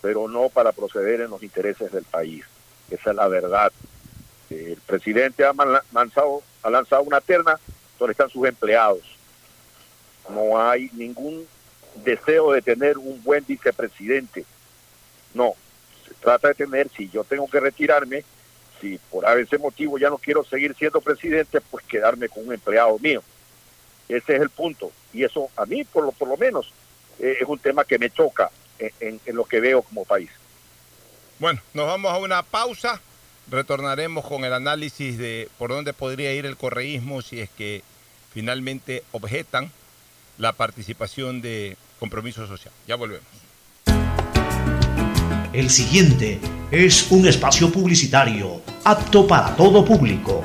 pero no para proceder en los intereses del país. Esa es la verdad. El presidente ha lanzado, ha lanzado una terna donde están sus empleados. No hay ningún deseo de tener un buen vicepresidente. No, se trata de tener, si yo tengo que retirarme, si por ese motivo ya no quiero seguir siendo presidente, pues quedarme con un empleado mío. Ese es el punto. Y eso a mí, por lo, por lo menos, eh, es un tema que me choca en, lo que veo como país. Bueno, nos vamos a una pausa. Retornaremos con el análisis de por dónde podría ir el correísmo si es que finalmente objetan la participación de compromiso social. Ya volvemos. El siguiente es un espacio publicitario apto para todo público.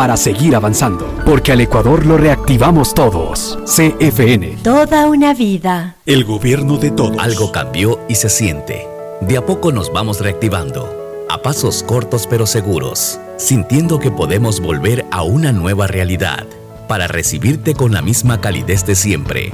seguir avanzando, porque al Ecuador lo reactivamos todos. CFN. Toda una vida. El gobierno de todos. Algo cambió y se siente. De a poco nos vamos reactivando, a pasos cortos pero seguros, sintiendo que podemos volver a una nueva realidad para recibirte con la misma calidez de siempre.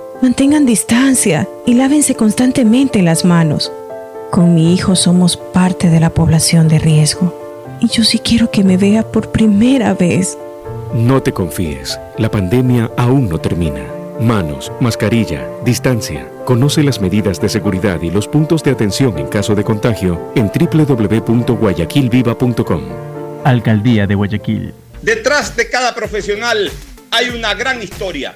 mantengan distancia y lávense constantemente las manos. Con mi hijo somos parte de la población de riesgo y yo sí quiero que me vea por primera vez. No te confíes, la pandemia aún no termina. Manos, mascarilla, distancia. Conoce las medidas de seguridad y los puntos de atención en caso de contagio en www.guayaquilviva.com. Alcaldía de Guayaquil. Detrás de cada profesional hay una gran historia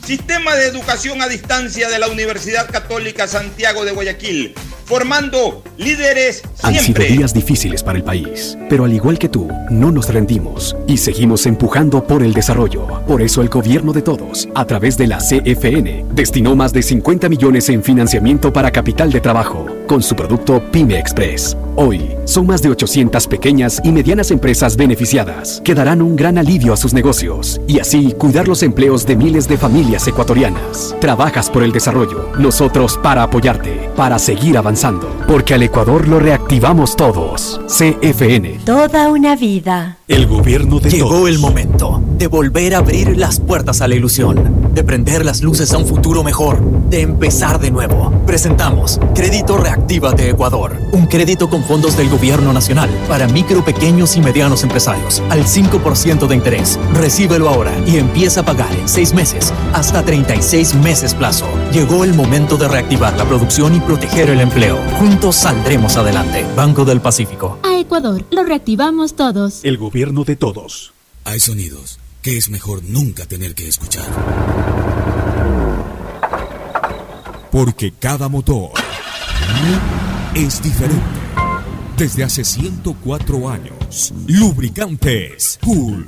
Sistema de educación a distancia de la Universidad Católica Santiago de Guayaquil formando líderes siempre. Han sido días difíciles para el país, pero al igual que tú, no nos rendimos y seguimos empujando por el desarrollo. Por eso el gobierno de todos, a través de la CFN, destinó más de 50 millones en financiamiento para capital de trabajo con su producto Pyme Express. Hoy, son más de 800 pequeñas y medianas empresas beneficiadas que darán un gran alivio a sus negocios y así cuidar los empleos de miles de familias ecuatorianas. Trabajas por el desarrollo, nosotros para apoyarte, para seguir avanzando porque al Ecuador lo reactivamos todos. CFN. Toda una vida. El gobierno de Llegó el momento de volver a abrir las puertas a la ilusión, de prender las luces a un futuro mejor, de empezar de nuevo. Presentamos Crédito Reactiva de Ecuador, un crédito con fondos del gobierno nacional para micro, pequeños y medianos empresarios al 5% de interés. Recíbelo ahora y empieza a pagar en 6 meses hasta 36 meses plazo. Llegó el momento de reactivar la producción y proteger el empleo. Juntos saldremos adelante. Banco del Pacífico. A Ecuador, lo reactivamos todos. El gobierno de todos. Hay sonidos que es mejor nunca tener que escuchar. Porque cada motor es diferente. Desde hace 104 años, lubricantes Cool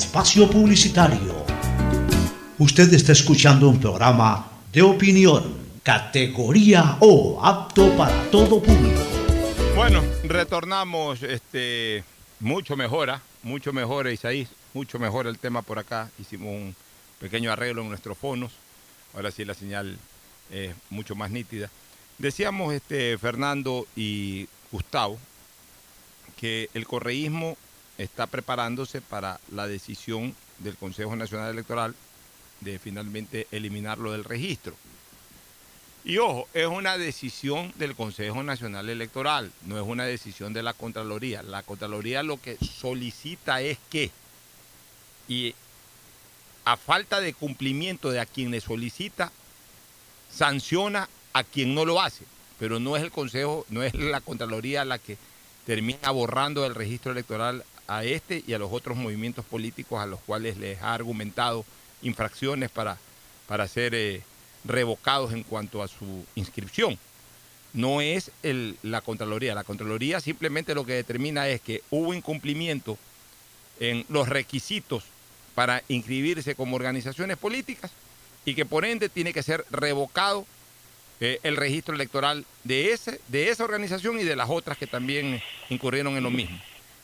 espacio publicitario. Usted está escuchando un programa de opinión, categoría O, apto para todo público. Bueno, retornamos, este, mucho mejora, mucho mejor, Isaí, mucho mejor el tema por acá. Hicimos un pequeño arreglo en nuestros fonos. Ahora sí la señal es mucho más nítida. Decíamos, este, Fernando y Gustavo, que el correísmo está preparándose para la decisión del Consejo Nacional Electoral de finalmente eliminarlo del registro. Y ojo, es una decisión del Consejo Nacional Electoral, no es una decisión de la Contraloría. La Contraloría lo que solicita es que, y a falta de cumplimiento de a quien le solicita, sanciona a quien no lo hace. Pero no es el Consejo, no es la Contraloría la que termina borrando del registro electoral a este y a los otros movimientos políticos a los cuales les ha argumentado infracciones para, para ser eh, revocados en cuanto a su inscripción. No es la Contraloría. La Contraloría simplemente lo que determina es que hubo incumplimiento en los requisitos para inscribirse como organizaciones políticas y que por ende tiene que ser revocado eh, el registro electoral de, ese, de esa organización y de las otras que también incurrieron en lo mismo.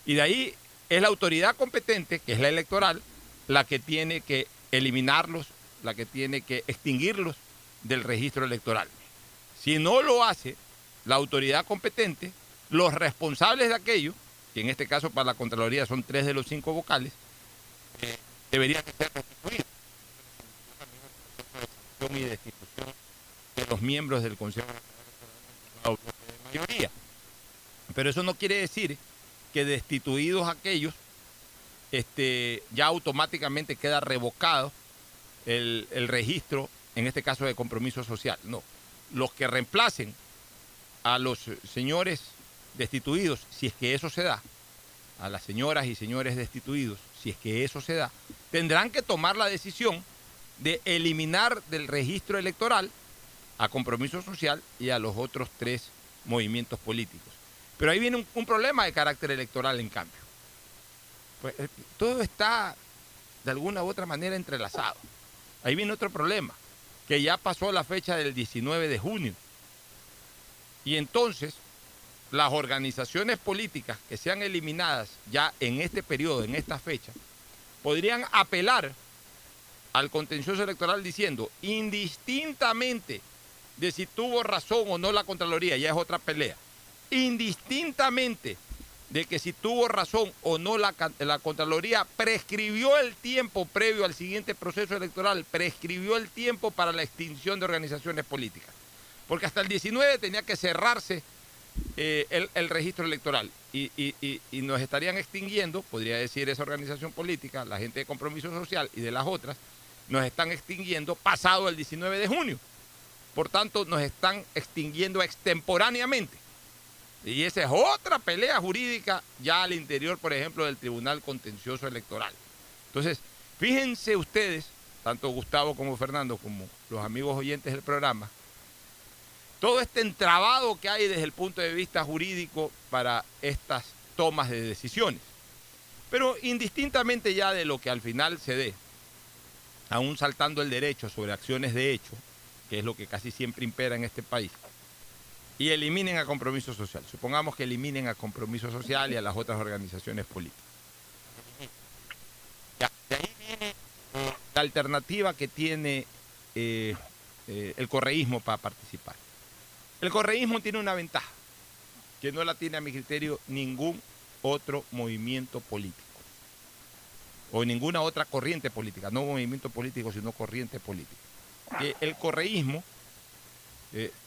Y de ahí es la autoridad competente, que es la electoral, la que tiene que eliminarlos, la que tiene que extinguirlos del registro electoral. Si no lo hace la autoridad competente, los responsables de aquello, que en este caso para la Contraloría son tres de los cinco vocales, eh, deberían ser restituidos. Y de los miembros del Consejo de mayoría. Pero eso no quiere decir que destituidos aquellos, este, ya automáticamente queda revocado el, el registro en este caso de compromiso social. No, los que reemplacen a los señores destituidos, si es que eso se da, a las señoras y señores destituidos, si es que eso se da, tendrán que tomar la decisión de eliminar del registro electoral a compromiso social y a los otros tres movimientos políticos. Pero ahí viene un, problema de carácter electoral en cambio. Pues, eh, todo está de alguna u otra manera entrelazado. Ahí viene otro problema que ya pasó la fecha del 19 de junio. Y entonces, las organizaciones políticas que sean eliminadas ya en este periodo, en esta fecha, podrían apelar al contencioso electoral diciendo, indistintamente de si tuvo razón o no la Contraloría, ya es otra pelea, indistintamente de que si tuvo razón o no la, la, Contraloría, prescribió el tiempo previo al siguiente proceso electoral, prescribió el tiempo para la extinción de organizaciones políticas. Porque hasta el 19 tenía que cerrarse eh, el, el, registro electoral y, y, y, y, nos estarían extinguiendo, podría decir esa organización política, la gente de compromiso social y de las otras, nos están extinguiendo pasado el 19 de junio. Por tanto, nos están extinguiendo extemporáneamente. Y esa es otra pelea jurídica ya al interior, por ejemplo, del Tribunal Contencioso Electoral. Entonces, fíjense ustedes, tanto Gustavo como Fernando, como los amigos oyentes del programa, todo este entrabado que hay desde el punto de vista jurídico para estas tomas de decisiones. Pero indistintamente ya de lo que al final se dé, aún saltando el derecho sobre acciones de hecho, que es lo que casi siempre impera en este país, y eliminen a compromiso social. Supongamos que eliminen a compromiso social y a las otras organizaciones políticas. Eh, la alternativa que tiene eh, eh, el correísmo para participar. El correísmo tiene una ventaja, que no la tiene a mi criterio ningún otro movimiento político. O ninguna otra corriente política, no movimiento político, sino corriente política. Que el correísmo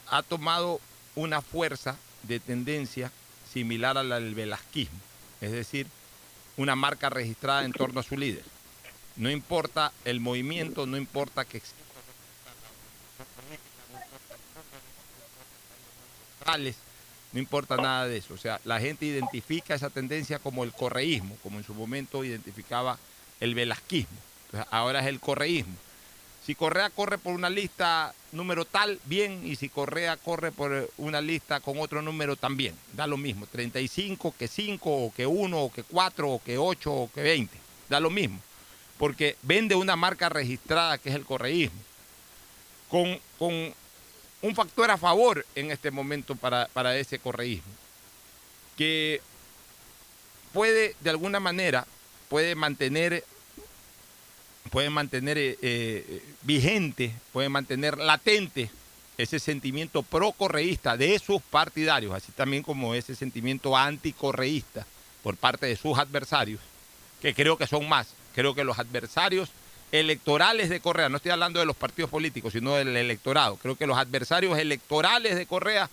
ha tomado una fuerza de tendencia similar a la del velasquismo, es decir, una marca registrada en torno a su líder. No importa el movimiento, no importa que exista no importa nada de eso. O sea, la gente identifica esa tendencia como el correísmo, como en su momento identificaba el velasquismo. Ahora es el correísmo. Si Correa corre por una lista número tal, bien, y si Correa corre por una lista con otro número también, da lo mismo, 35, que 5, o que 1, o que 4, o que 8, o que 20, da lo mismo. porque vende una marca registrada que es el correísmo, con, con un factor a favor en este momento para, para ese correísmo, que puede de alguna manera, puede mantener, puede mantener eh, eh, vigente, puede mantener latente ese sentimiento pro-correísta de sus partidarios, así también como ese sentimiento anticorreísta por parte de sus adversarios, que creo que son más. Creo que los adversarios electorales de Correa, no estoy hablando de los partidos políticos, sino del electorado, creo que los adversarios electorales de Correa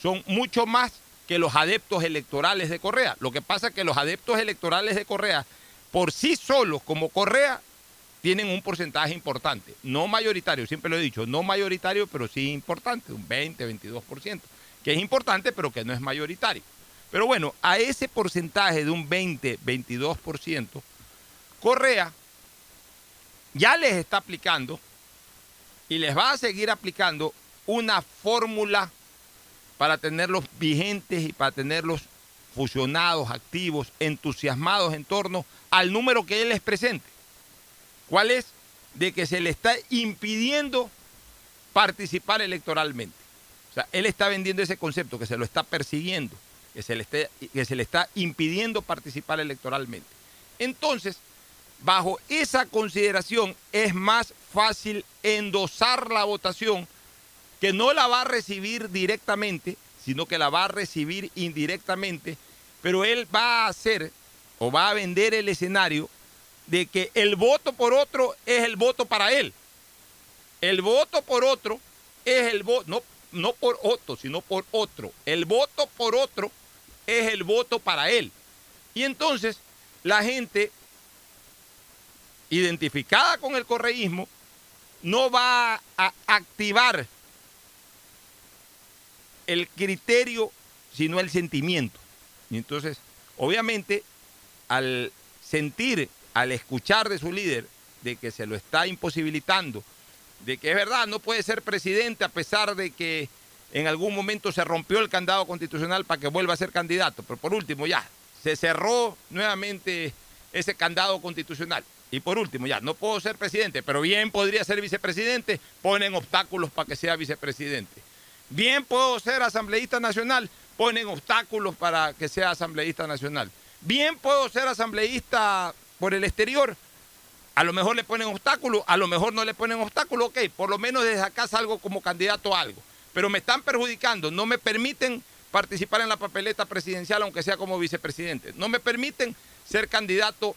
son mucho más que los adeptos electorales de Correa. Lo que pasa es que los adeptos electorales de Correa, por sí solos, como Correa, tienen un porcentaje importante, no mayoritario, siempre lo he dicho, no mayoritario, pero sí importante, un 20, 22%, que es importante, pero que no es mayoritario. Pero bueno, a ese porcentaje de un 20, 22%, Correa ya les está aplicando y les va a seguir aplicando una fórmula para tenerlos vigentes y para tenerlos fusionados, activos, entusiasmados en torno al número que él les presente. ¿Cuál es? De que se le está impidiendo participar electoralmente. O sea, él está vendiendo ese concepto, que se lo está persiguiendo, que se le, que se le está impidiendo participar electoralmente. Entonces, bajo esa consideración es más fácil endosar la votación que no la va a recibir directamente, sino que la va a recibir indirectamente, pero él va a hacer o va a vender el escenario de que el voto por otro es el voto para él. El voto por otro es el voto, no, no por otro, sino por otro. El voto por otro es el voto para él. Y entonces la gente identificada con el correísmo no va a activar el criterio, sino el sentimiento. Y entonces, obviamente, al sentir al escuchar de su líder de que se lo está imposibilitando, de que es verdad, no puede ser presidente a pesar de que en algún momento se rompió el candado constitucional para que vuelva a ser candidato, pero por último ya, se cerró nuevamente ese candado constitucional. Y por último, ya, no puedo ser presidente, pero bien podría ser vicepresidente, ponen obstáculos para que sea vicepresidente. Bien puedo ser asambleísta nacional, ponen obstáculos para que sea asambleísta nacional. Bien puedo ser asambleísta por el exterior. A lo mejor le ponen obstáculos, a lo mejor no le ponen obstáculos, ok, por lo menos desde acá salgo como candidato a algo. Pero me están perjudicando, no me permiten participar en la papeleta presidencial, aunque sea como vicepresidente. No me permiten ser candidato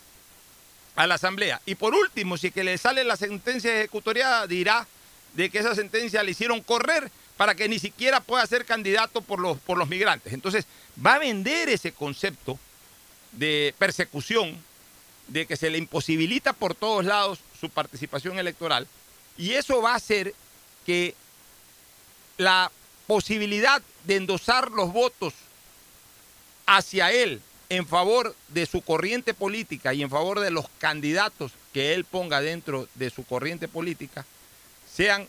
a la Asamblea. Y por último, si que le sale la sentencia ejecutoriada, dirá de que esa sentencia le hicieron correr para que ni siquiera pueda ser candidato por los, por los migrantes. Entonces, va a vender ese concepto de persecución de que se le imposibilita por todos lados su participación electoral. Y eso va a hacer que la posibilidad de endosar los votos hacia él en favor de su corriente política y en favor de los candidatos que él ponga dentro de su corriente política sean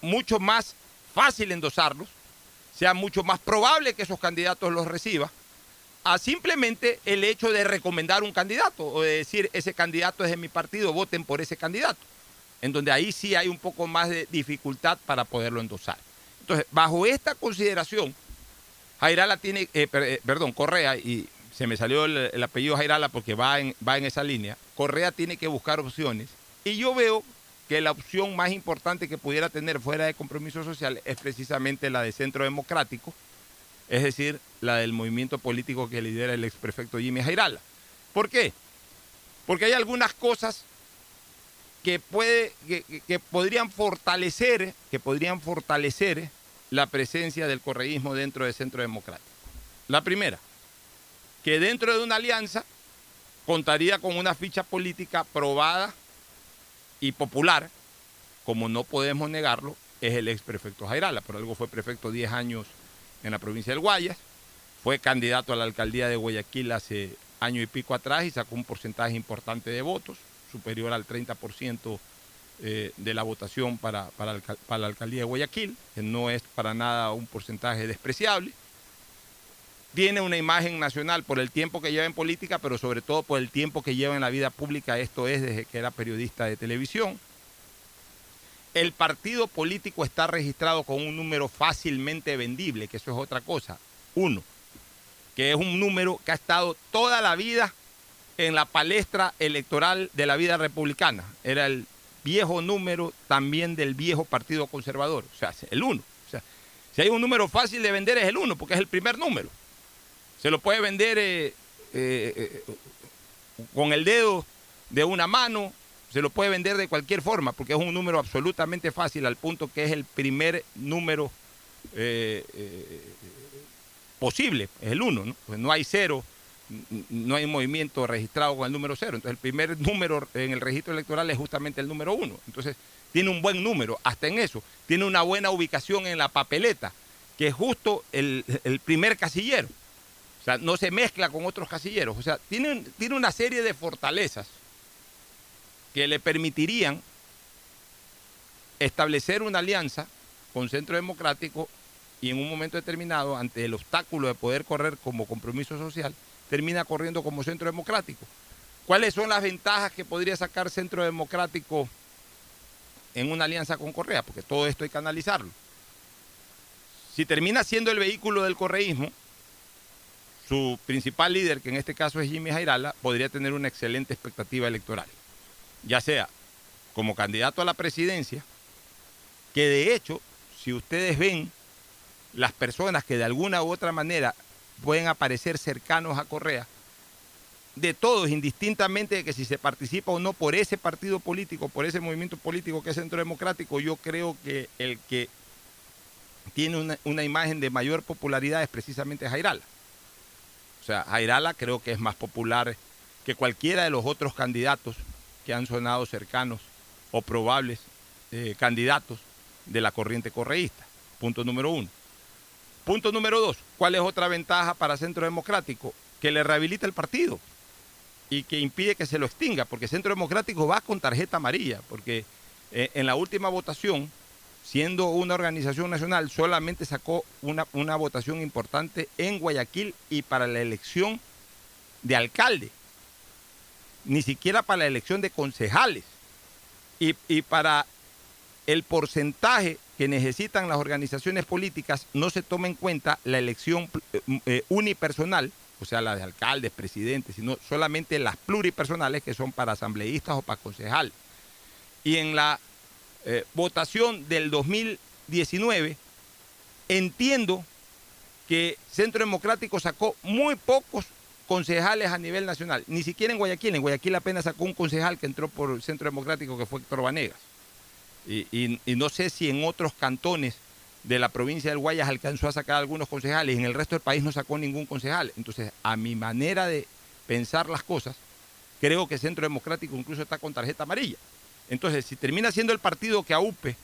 mucho más fácil endosarlos, sea mucho más probable que esos candidatos los reciba a simplemente el hecho de recomendar un candidato o de decir ese candidato es de mi partido, voten por ese candidato, en donde ahí sí hay un poco más de dificultad para poderlo endosar. Entonces, bajo esta consideración, Jairala tiene, eh, eh, perdón, Correa, y se me salió el, apellido Jairala porque va en, va en esa línea, Correa tiene que buscar opciones y yo veo que la opción más importante que pudiera tener fuera de compromiso social es precisamente la de centro democrático, es decir, la del movimiento político que lidera el exprefecto Jimmy Jairala. ¿Por qué? Porque hay algunas cosas que, puede, que, podrían fortalecer, que podrían fortalecer la presencia del correísmo dentro del centro democrático. La primera, que dentro de una alianza contaría con una ficha política probada y popular, como no podemos negarlo, es el ex prefecto Jairala. Por algo fue prefecto 10 años en la provincia del Guayas, fue candidato a la alcaldía de Guayaquil hace año y pico atrás y sacó un porcentaje importante de votos, superior al 30% eh, de la votación para, para, la alcaldía de Guayaquil, que no es para nada un porcentaje despreciable. tiene una imagen nacional por el tiempo que lleva en política, pero sobre todo por el tiempo que lleva en la vida pública, esto es desde que era periodista de televisión. El partido político está registrado con un número fácilmente vendible, que eso es otra cosa. Uno, que es un número que ha estado toda la vida en la palestra electoral de la vida republicana. Era el viejo número también del viejo Partido Conservador, o sea, el uno. O sea, si hay un número fácil de vender es el uno, porque es el primer número. Se lo puede vender eh, eh, eh, con el dedo de una mano, se lo puede vender de cualquier forma, porque es un número absolutamente fácil, al punto que es el primer número posible, es el uno, ¿no? Pues no hay cero, no hay movimiento registrado con el número cero. Entonces, el primer número en el registro electoral es justamente el número uno. Entonces, tiene un buen número, hasta en eso. Tiene una buena ubicación en la papeleta, que es justo el, primer casillero. O sea, no se mezcla con otros casilleros. O sea, tiene, tiene una serie de fortalezas que le permitirían establecer una alianza con Centro Democrático y en un momento determinado, ante el obstáculo de poder correr como compromiso social, termina corriendo como centro democrático. ¿Cuáles son las ventajas que podría sacar Centro Democrático en una alianza con Correa? Porque todo esto hay que analizarlo. Si termina siendo el vehículo del correísmo, su principal líder, que en este caso es Jimmy Jairala, podría tener una excelente expectativa electoral. Ya sea como candidato a la presidencia, que de hecho, si ustedes ven las personas que de alguna u otra manera pueden aparecer cercanos a Correa, de todos, indistintamente de que si se participa o no por ese partido político, por ese movimiento político que es Centro Democrático, yo creo que el que tiene una, imagen de mayor popularidad es precisamente Jairala. O sea, Jairala creo que es más popular que cualquiera de los otros candidatos que han sonado cercanos o probables eh, candidatos de la corriente correísta. Punto número uno. Punto número dos, ¿cuál es otra ventaja para Centro Democrático? Que le rehabilita el partido y que impide que se lo extinga, porque Centro Democrático va con tarjeta amarilla, porque eh, en la última votación, siendo una organización nacional, solamente sacó una, votación importante en Guayaquil y para la elección de alcalde, ni siquiera para la elección de concejales. Y para el porcentaje que necesitan las organizaciones políticas no se toma en cuenta la elección eh, eh, unipersonal, o sea, la de alcaldes, presidentes, sino solamente las pluripersonales que son para asambleístas o para concejales. Y en la eh, votación del 2019, entiendo que Centro Democrático sacó muy pocos concejales a nivel nacional, ni siquiera en Guayaquil. En Guayaquil apenas sacó un concejal que entró por Centro Democrático, que fue Héctor Vanegas. Y, no sé si en otros cantones de la provincia del Guayas alcanzó a sacar algunos concejales en el resto del país no sacó ningún concejal. Entonces, a mi manera de pensar las cosas, creo que Centro Democrático incluso está con tarjeta amarilla. Entonces, si termina siendo el partido que aupe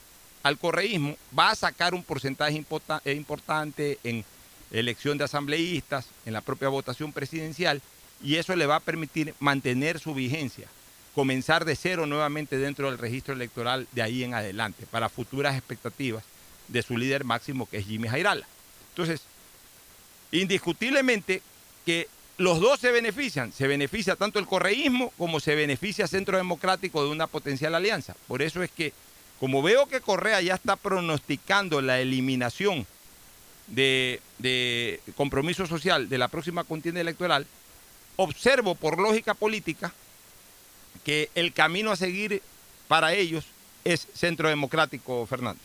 al correísmo, va a sacar un porcentaje eh, importante en elección de asambleístas, en la propia votación presidencial, y eso le va a permitir mantener su vigencia comenzar de cero nuevamente dentro del registro electoral de ahí en adelante, para futuras expectativas de su líder máximo, que es Jimmy Jairala. Entonces, indiscutiblemente que los dos se benefician, se beneficia tanto el correísmo como se beneficia Centro Democrático de una potencial alianza. Por eso es que, como veo que Correa ya está pronosticando la eliminación de, de compromiso social de la próxima contienda electoral, observo por lógica política que el camino a seguir para ellos es centro democrático, Fernando.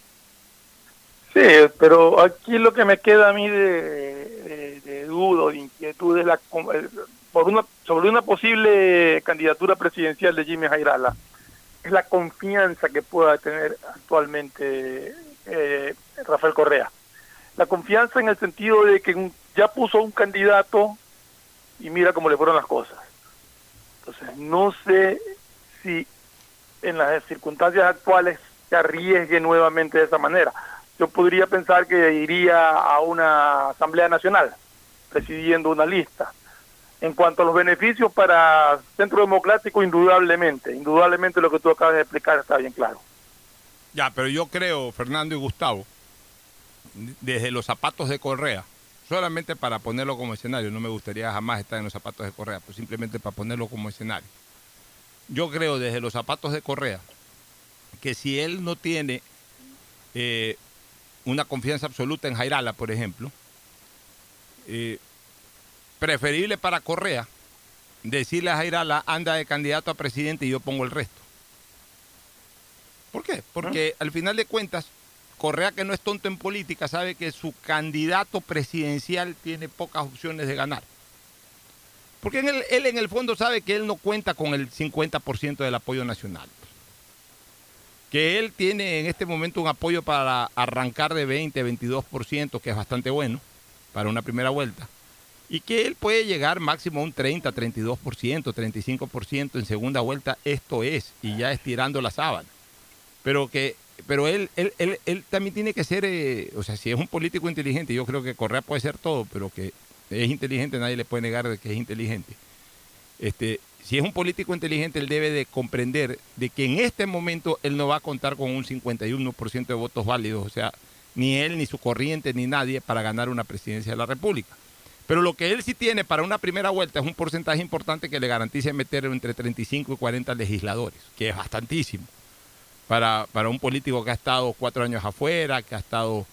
Sí, pero aquí lo que me queda a mí de, de, duda, de inquietud, es la, por una, sobre una posible candidatura presidencial de Jimmy Jairala, es la confianza que pueda tener actualmente eh, Rafael Correa. La confianza en el sentido de que ya puso un candidato y mira cómo le fueron las cosas. Entonces, no sé si en las circunstancias actuales se arriesgue nuevamente de esa manera. Yo podría pensar que iría a una Asamblea Nacional presidiendo una lista. En cuanto a los beneficios para Centro Democrático, indudablemente, indudablemente lo que tú acabas de explicar está bien claro. Ya, pero yo creo, Fernando y Gustavo, desde los zapatos de Correa, solamente para ponerlo como escenario, no me gustaría jamás estar en los zapatos de Correa, pues simplemente para ponerlo como escenario. Yo creo desde los zapatos de Correa que si él no tiene eh, una confianza absoluta en Jairala, por ejemplo, eh, preferible para Correa decirle a Jairala, anda de candidato a presidente y yo pongo el resto. ¿Por qué? Porque al final de cuentas, Correa, que no es tonto en política, sabe que su candidato presidencial tiene pocas opciones de ganar. Porque él, en el fondo sabe que él no cuenta con el 50% del apoyo nacional. Que él tiene en este momento un apoyo para arrancar de 20, 22%, que es bastante bueno para una primera vuelta. Y que él puede llegar máximo a un 30, 32%, 35% en segunda vuelta. Esto es, y ya estirando la sábana. Pero que pero él, él, él, él también tiene que ser, eh, o sea, si es un político inteligente, yo creo que Correa puede ser todo, pero que es inteligente, nadie le puede negar que es inteligente. Este, si es un político inteligente, él debe de comprender de que en este momento él no va a contar con un 51% de votos válidos, o sea, ni él, ni su corriente, ni nadie para ganar una presidencia de la República. Pero lo que él sí tiene para una primera vuelta es un porcentaje importante que le garantice meter entre 35 y 40 legisladores, que es bastantísimo para, para un político que ha estado cuatro años afuera, que ha estado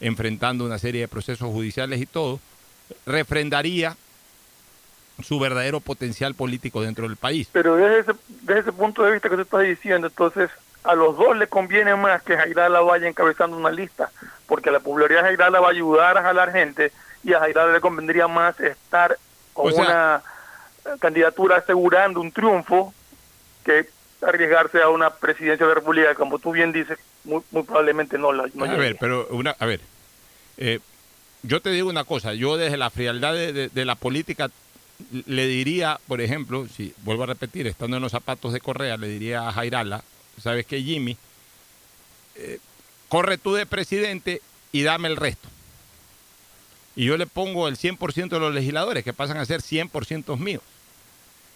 enfrentando una serie de procesos judiciales y todo, refrendaría su verdadero potencial político dentro del país. Pero desde ese, desde ese punto de vista que tú estás diciendo, entonces a los dos le conviene más que Jairala vaya encabezando una lista, porque la popularidad de Jairala va a ayudar a jalar gente y a Jairala le convendría más estar con O sea- una candidatura asegurando un triunfo que arriesgarse a una presidencia de la República, como tú bien dices, muy, muy probablemente no la no a ver, pero una, a ver, eh, yo te digo una cosa, yo desde la frialdad de, de- de la política le diría, por ejemplo, si vuelvo a repetir, estando en los zapatos de Correa, le diría a Jairala, sabes que Jimmy, Eh, corre tú de presidente y dame el resto. Y yo le pongo el 100% de los legisladores, que pasan a ser 100% míos.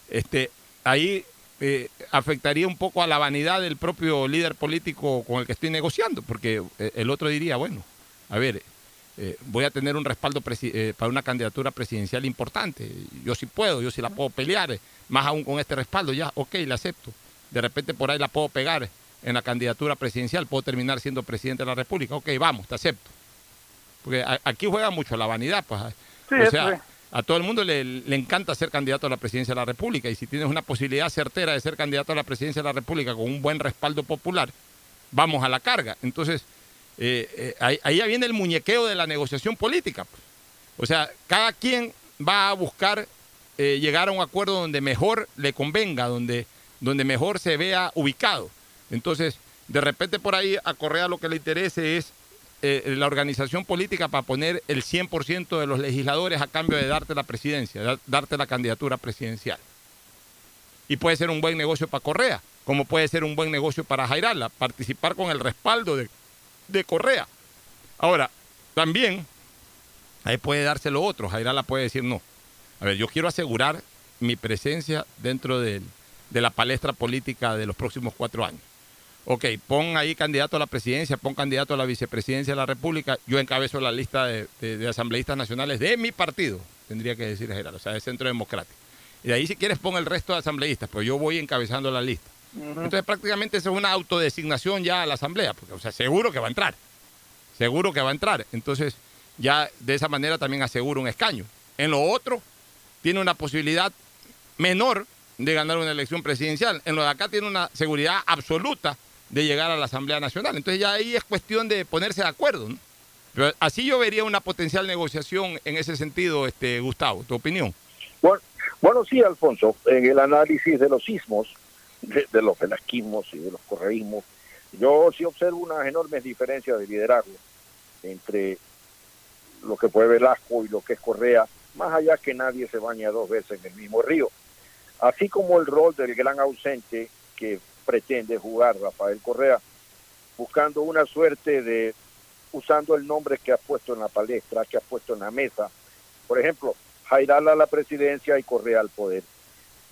Este, ahí eh, afectaría un poco a la vanidad del propio líder político con el que estoy negociando, porque eh, el otro diría, bueno, a ver, eh, voy a tener un respaldo eh, para una candidatura presidencial importante, yo sí puedo, yo sí la puedo pelear, más aún con este respaldo, ya, ok, la acepto. De repente por ahí la puedo pegar en la candidatura presidencial, puedo terminar siendo presidente de la República, ok, vamos, te acepto. Porque aquí juega mucho la vanidad, pues. Sí, o sea. A todo el mundo le, le encanta ser candidato a la presidencia de la República y si tienes una posibilidad certera de ser candidato a la presidencia de la República con un buen respaldo popular, vamos a la carga. Entonces, eh, eh, ahí, ahí viene el muñequeo de la negociación política. O sea, cada quien va a buscar eh, llegar a un acuerdo donde mejor le convenga, donde, donde mejor se vea ubicado. Entonces, de repente por ahí a Correa lo que le interese es eh, la organización política para poner el 100% de los legisladores a cambio de darte la presidencia, da- darte la candidatura presidencial. Y puede ser un buen negocio para Correa, como puede ser un buen negocio para Jairala, participar con el respaldo de, Correa. Ahora, también ahí puede darse lo otro. Jairala puede decir no. A ver, yo quiero asegurar mi presencia dentro de la palestra política de los próximos cuatro años. Ok, pon ahí candidato a la presidencia, pon candidato a la vicepresidencia de la República. Yo encabezo la lista de, de- de asambleístas nacionales de mi partido, tendría que decir Gerardo, o sea, de Centro Democrático. Y de ahí, si quieres, pon el resto de asambleístas, pero yo voy encabezando la lista. Entonces, prácticamente eso es una autodesignación ya a la asamblea, porque, o sea, seguro que va a entrar. Seguro que va a entrar. Entonces, ya de esa manera también asegura un escaño. En lo otro, tiene una posibilidad menor de ganar una elección presidencial. En lo de acá tiene una seguridad absoluta de llegar a la Asamblea Nacional. Entonces ya ahí es cuestión de ponerse de acuerdo. ¿no? Pero así yo vería una potencial negociación en ese sentido, este Gustavo. ¿Tu opinión? Bueno, bueno, sí, Alfonso, en el análisis de los sismos, de, de los velasquismos y de los correísmos, yo sí observo unas enormes diferencias de liderazgo entre lo que fue Velasco y lo que es Correa, más allá que nadie se baña dos veces en el mismo río. Así como el rol del gran ausente que pretende jugar Rafael Correa, buscando una suerte de, usando el nombre que ha puesto en la palestra, que ha puesto en la mesa. Por ejemplo, Jairala a la presidencia y Correa al poder.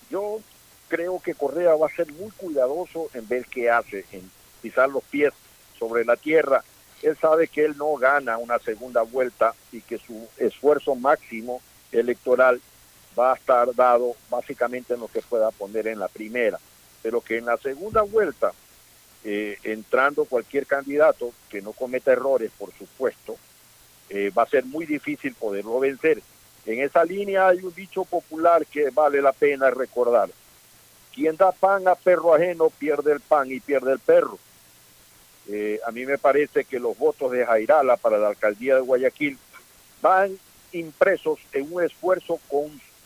Yo creo que Correa va a ser muy cuidadoso en ver qué hace, en pisar los pies sobre la tierra él sabe que él no gana una segunda vuelta y que su esfuerzo máximo electoral va a estar dado básicamente en lo que pueda poner en la primera, pero que en la segunda vuelta, eh, entrando cualquier candidato que no cometa errores, por supuesto, eh, va a ser muy difícil poderlo vencer. En esa línea hay un dicho popular que vale la pena recordar. Quien da pan a perro ajeno pierde el pan y pierde el perro. Eh, a mí me parece que los votos de Jairala para la alcaldía de Guayaquil van impresos en un esfuerzo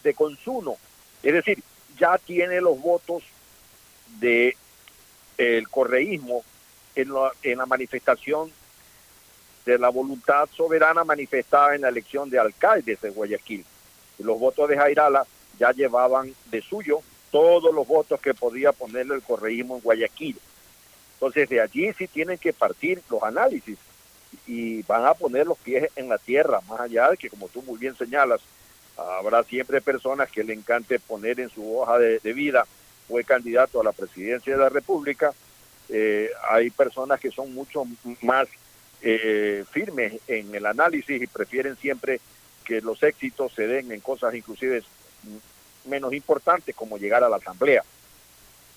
de consumo. Es decir, ya tiene los votos de el correísmo en la, en la manifestación de la voluntad soberana manifestada en la elección de alcaldes de Guayaquil. Los votos de Jairala ya llevaban de suyo todos los votos que podía ponerle el correísmo en Guayaquil. Entonces de allí sí tienen que partir los análisis y van a poner los pies en la tierra, más allá de que como tú muy bien señalas, habrá siempre personas que le encante poner en su hoja de, de vida fue candidato a la presidencia de la República, eh, hay personas que son mucho más eh, firmes en el análisis y prefieren siempre que los éxitos se den en cosas inclusive menos importantes como llegar a la asamblea.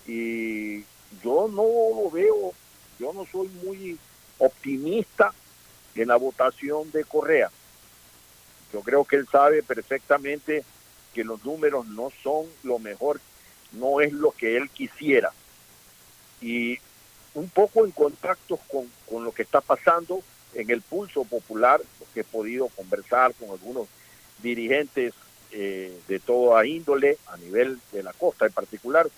Y yo no lo veo, yo no soy muy optimista en la votación de Correa. Yo creo que él sabe perfectamente que los números no son lo mejor, no es lo que él quisiera. Y un poco en contacto con, con lo que está pasando en el pulso popular, porque he podido conversar con algunos dirigentes eh, de toda índole a nivel de la costa en particular,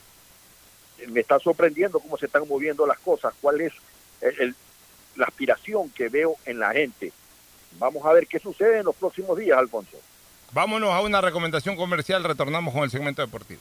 me está sorprendiendo cómo se están moviendo las cosas, cuál es el, la aspiración que veo en la gente. Vamos a ver qué sucede en los próximos días, Alfonso. Vámonos a una recomendación comercial, retornamos con el segmento deportivo.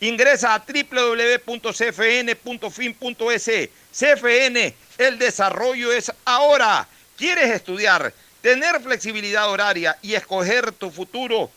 Ingresa a www.cfn.fin.es. CFN, el desarrollo es ahora. ¿Quieres estudiar, tener flexibilidad horaria y escoger tu futuro?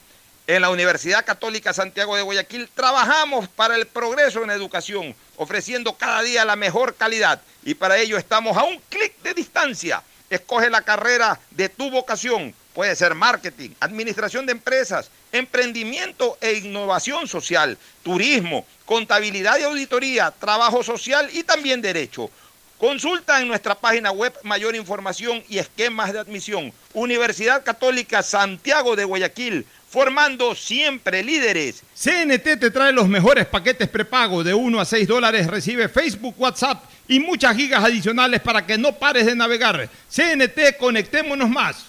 En la Universidad Católica Santiago de Guayaquil trabajamos para el progreso en educación, ofreciendo cada día la mejor calidad y para ello estamos a un clic de distancia. Escoge la carrera de tu vocación. Puede ser marketing, administración de empresas, emprendimiento e innovación social, turismo, contabilidad y auditoría, trabajo social y también derecho. Consulta en nuestra página web mayor información y esquemas de admisión. Universidad Católica Santiago de Guayaquil, formando siempre líderes. CNT te trae los mejores paquetes prepago de 1 a 6 dólares. Recibe Facebook, WhatsApp y muchas gigas adicionales para que no pares de navegar. CNT, conectémonos más.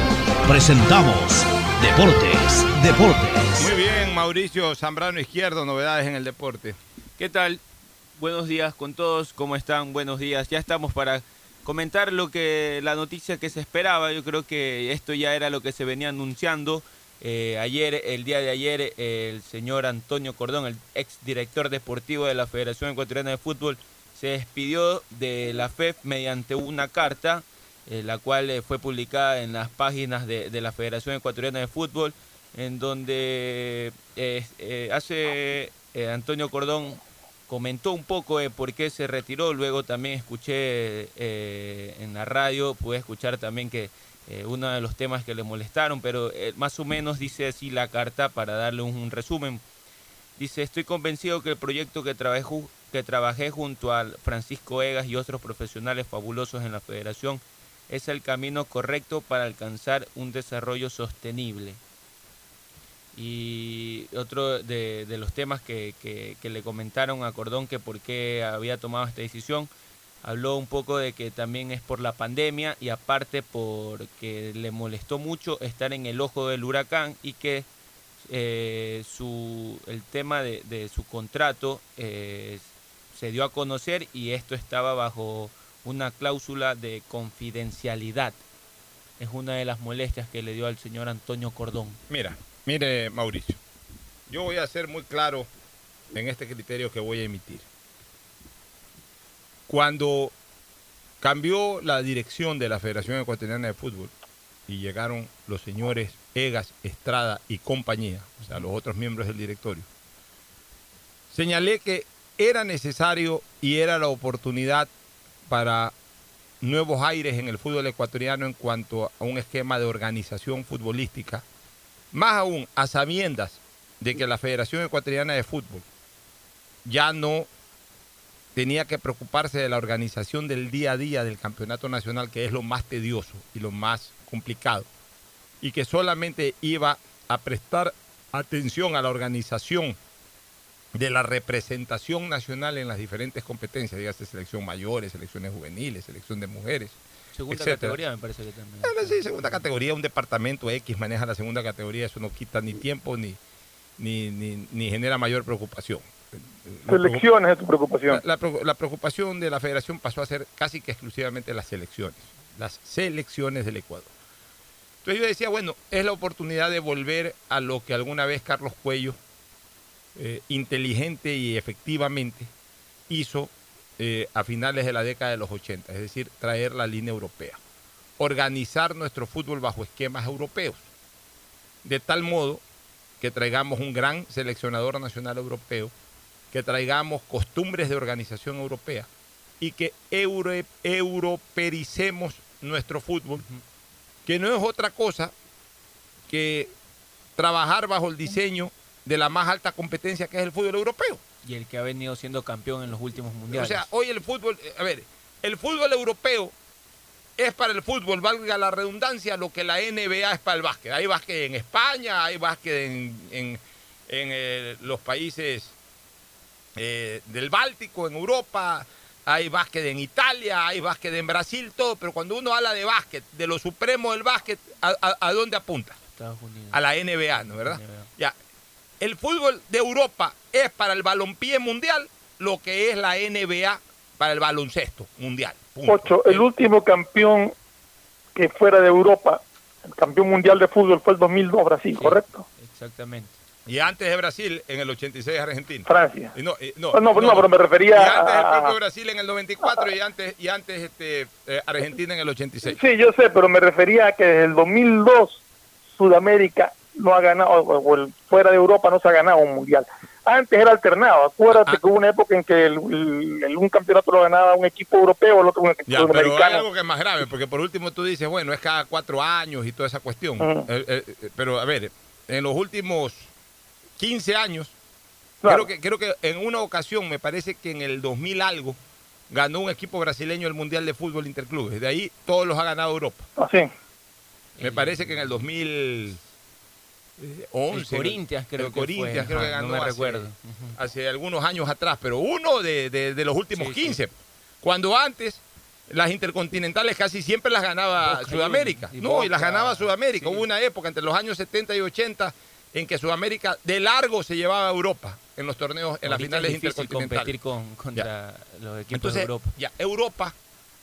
presentamos Deportes, Deportes. Muy bien, Mauricio Zambrano Izquierdo, novedades en el deporte. ¿Qué tal? Buenos días con todos, ¿cómo están? Buenos días. Ya estamos para comentar lo que la noticia que se esperaba. Yo creo que esto ya era lo que se venía anunciando. Eh, ayer, el día de ayer, el señor Antonio Cordón, el ex director deportivo de la Federación Ecuatoriana de Fútbol, se despidió de la FEF mediante una carta, eh, la cual eh, fue publicada en las páginas de, de, la Federación Ecuatoriana de Fútbol, en donde hace eh, Antonio Cordón comentó un poco de por qué se retiró, luego también escuché en la radio, pude escuchar también que uno de los temas que le molestaron, pero más o menos dice así la carta para darle un, resumen. Dice, estoy convencido que el proyecto que trabajé, ju- que trabajé junto a Francisco Egas y otros profesionales fabulosos en la federación es el camino correcto para alcanzar un desarrollo sostenible. Y otro de, de los temas que, que- le comentaron a Cordón que por qué había tomado esta decisión, habló un poco de que también es por la pandemia y aparte porque le molestó mucho estar en el ojo del huracán y que eh, su, el tema de, de su contrato eh, se dio a conocer y esto estaba bajo una cláusula de confidencialidad. Es una de las molestias que le dio al señor Antonio Cordón. Mira, mire Mauricio, yo voy a ser muy claro en este criterio que voy a emitir. Cuando cambió la dirección de la Federación Ecuatoriana de Fútbol y llegaron los señores Egas, Estrada y compañía, o sea, los otros miembros del directorio, señalé que era necesario y era la oportunidad para nuevos aires en el fútbol ecuatoriano en cuanto a un esquema de organización futbolística, más aún a sabiendas de que la Federación Ecuatoriana de Fútbol ya no tenía que preocuparse de la organización del día a día del campeonato nacional, que es lo más tedioso y lo más complicado, y que solamente iba a prestar atención a la organización de la representación nacional en las diferentes competencias, dígase selección mayores, selecciones juveniles, selección de mujeres. Segunda etcétera. categoría me parece que también. Bueno, sí, segunda categoría, un departamento X maneja la segunda categoría, eso no quita ni tiempo ni, ni, ni, ni genera mayor preocupación. Selecciones es tu preocupación. la, la la preocupación de la federación pasó a ser casi que exclusivamente las selecciones, las selecciones del Ecuador. Entonces yo decía, bueno, es la oportunidad de volver a lo que alguna vez Carlos Cuello, eh, inteligente y efectivamente, hizo eh, a finales de la década de los 80, es decir, traer la línea europea, organizar nuestro fútbol bajo esquemas europeos, de tal modo que traigamos un gran seleccionador nacional europeo, que traigamos costumbres de organización europea y que euro, europericemos nuestro fútbol, que no es otra cosa que trabajar bajo el diseño de la más alta competencia que es el fútbol europeo. Y el que ha venido siendo campeón en los últimos mundiales. O sea, hoy el fútbol, eh, a ver, el fútbol europeo es para el fútbol, valga la redundancia, lo que la NBA es para el básquet. Hay básquet en España, hay básquet en, en- en, eh, los países eh, del Báltico, en Europa, hay básquet en Italia, hay básquet en Brasil, todo, pero cuando uno habla de básquet, de lo supremo del básquet, ¿a, a- a dónde apunta? Estados Unidos. A la NBA, ¿no verdad? Ya. El fútbol de Europa es para el balompié mundial lo que es la NBA para el baloncesto mundial. punto. Ocho, el último campeón que fuera de Europa, el campeón mundial de fútbol fue el 2002 Brasil, ¿correcto? Exactamente. Y antes de Brasil, en el 86 Argentina. Francia. Y no, y no, Ah, no, no, pero me refería y antes el a- propio Brasil en el 94 y antes, y antes este, eh, Argentina en el 86. Sí, yo sé, pero me refería a que desde el 2002 Sudamérica no ha ganado, o el, fuera de Europa no se ha ganado un mundial. Antes era alternado, acuérdate ah. que hubo una época en que el, un campeonato lo ganaba un equipo europeo, el otro un equipo ya, pero. Hay algo que es más grave, porque por último tú dices, bueno, es cada cuatro años y toda esa cuestión. Ah. Eh, eh, eh, pero a ver, en los últimos 15 años, claro. creo, que, creo que en una ocasión, me parece que en el 2000 algo, ganó un equipo brasileño el Mundial de Fútbol Interclubes. De ahí todos los ha ganado Europa. Ah, Así. Me parece que en el 2000... 11. Creo el que creo que ganó no hace, recuerdo. hace algunos años atrás, pero uno de, los últimos sí, 15. Cuando antes las intercontinentales casi siempre las ganaba Sudamérica. Y no, y las ganaba Sudamérica. Hubo una época entre los años 70 y 80 en que Sudamérica de largo se llevaba a Europa en los torneos, en las finales intercontinentales. competir contra los equipos de Europa. Ya, Europa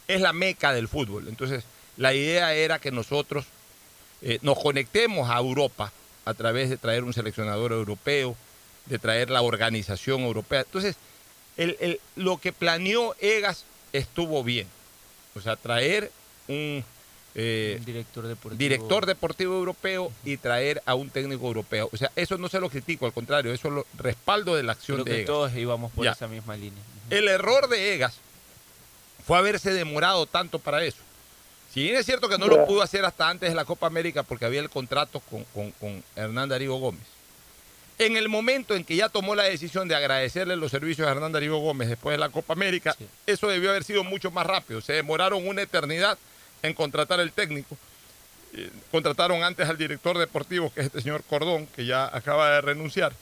es la meca del fútbol. Entonces, la idea era que nosotros eh, nos conectemos a Europa a través de traer un seleccionador europeo, de traer la organización europea. Entonces, el- el- lo que planeó Egas estuvo bien. O sea, traer un eh, director deportivo. director deportivo europeo y traer a un técnico europeo. O sea, eso no se lo critico, al contrario, eso es lo respaldo de la acción Creo de que Egas. todos íbamos por Ya. esa misma línea. El error de Egas fue haberse demorado tanto para eso. Si bien es cierto que no lo pudo hacer hasta antes de la Copa América porque había el contrato con, con- con Hernán Darío Gómez. En el momento en que ya tomó la decisión de agradecerle los servicios a Hernán Darío Gómez después de la Copa América, eso debió haber sido mucho más rápido. Se demoraron una eternidad en contratar el técnico. Eh, contrataron antes al director deportivo, que es este señor Cordón, que ya acaba de renunciar.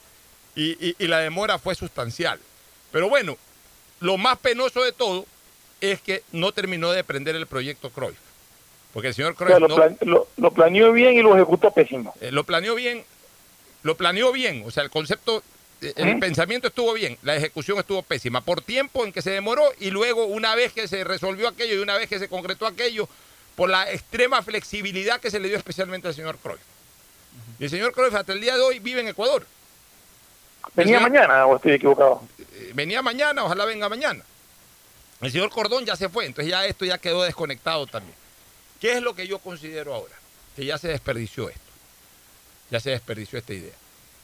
Y, y- y la demora fue sustancial. Pero bueno, lo más penoso de todo es que no terminó de prender el proyecto Cruyff. Porque el señor O sea, Cruyff lo, no- plan- lo- lo planeó bien y lo ejecutó pésimo. eh, lo planeó bien, lo planeó bien, o sea, el concepto, eh, el ¿Eh? pensamiento estuvo bien, la ejecución estuvo pésima, por tiempo en que se demoró y luego una vez que se resolvió aquello y una vez que se concretó aquello, por la extrema flexibilidad que se le dio especialmente al señor Cruyff. Y el señor Cruyff hasta el día de hoy vive en Ecuador. ¿Venía señor- mañana o estoy equivocado? eh, venía mañana, ojalá venga mañana. El señor Cordón ya se fue, entonces ya esto ya quedó desconectado también. ¿Qué es lo que yo considero ahora? Que ya se desperdició esto. Ya se desperdició esta idea.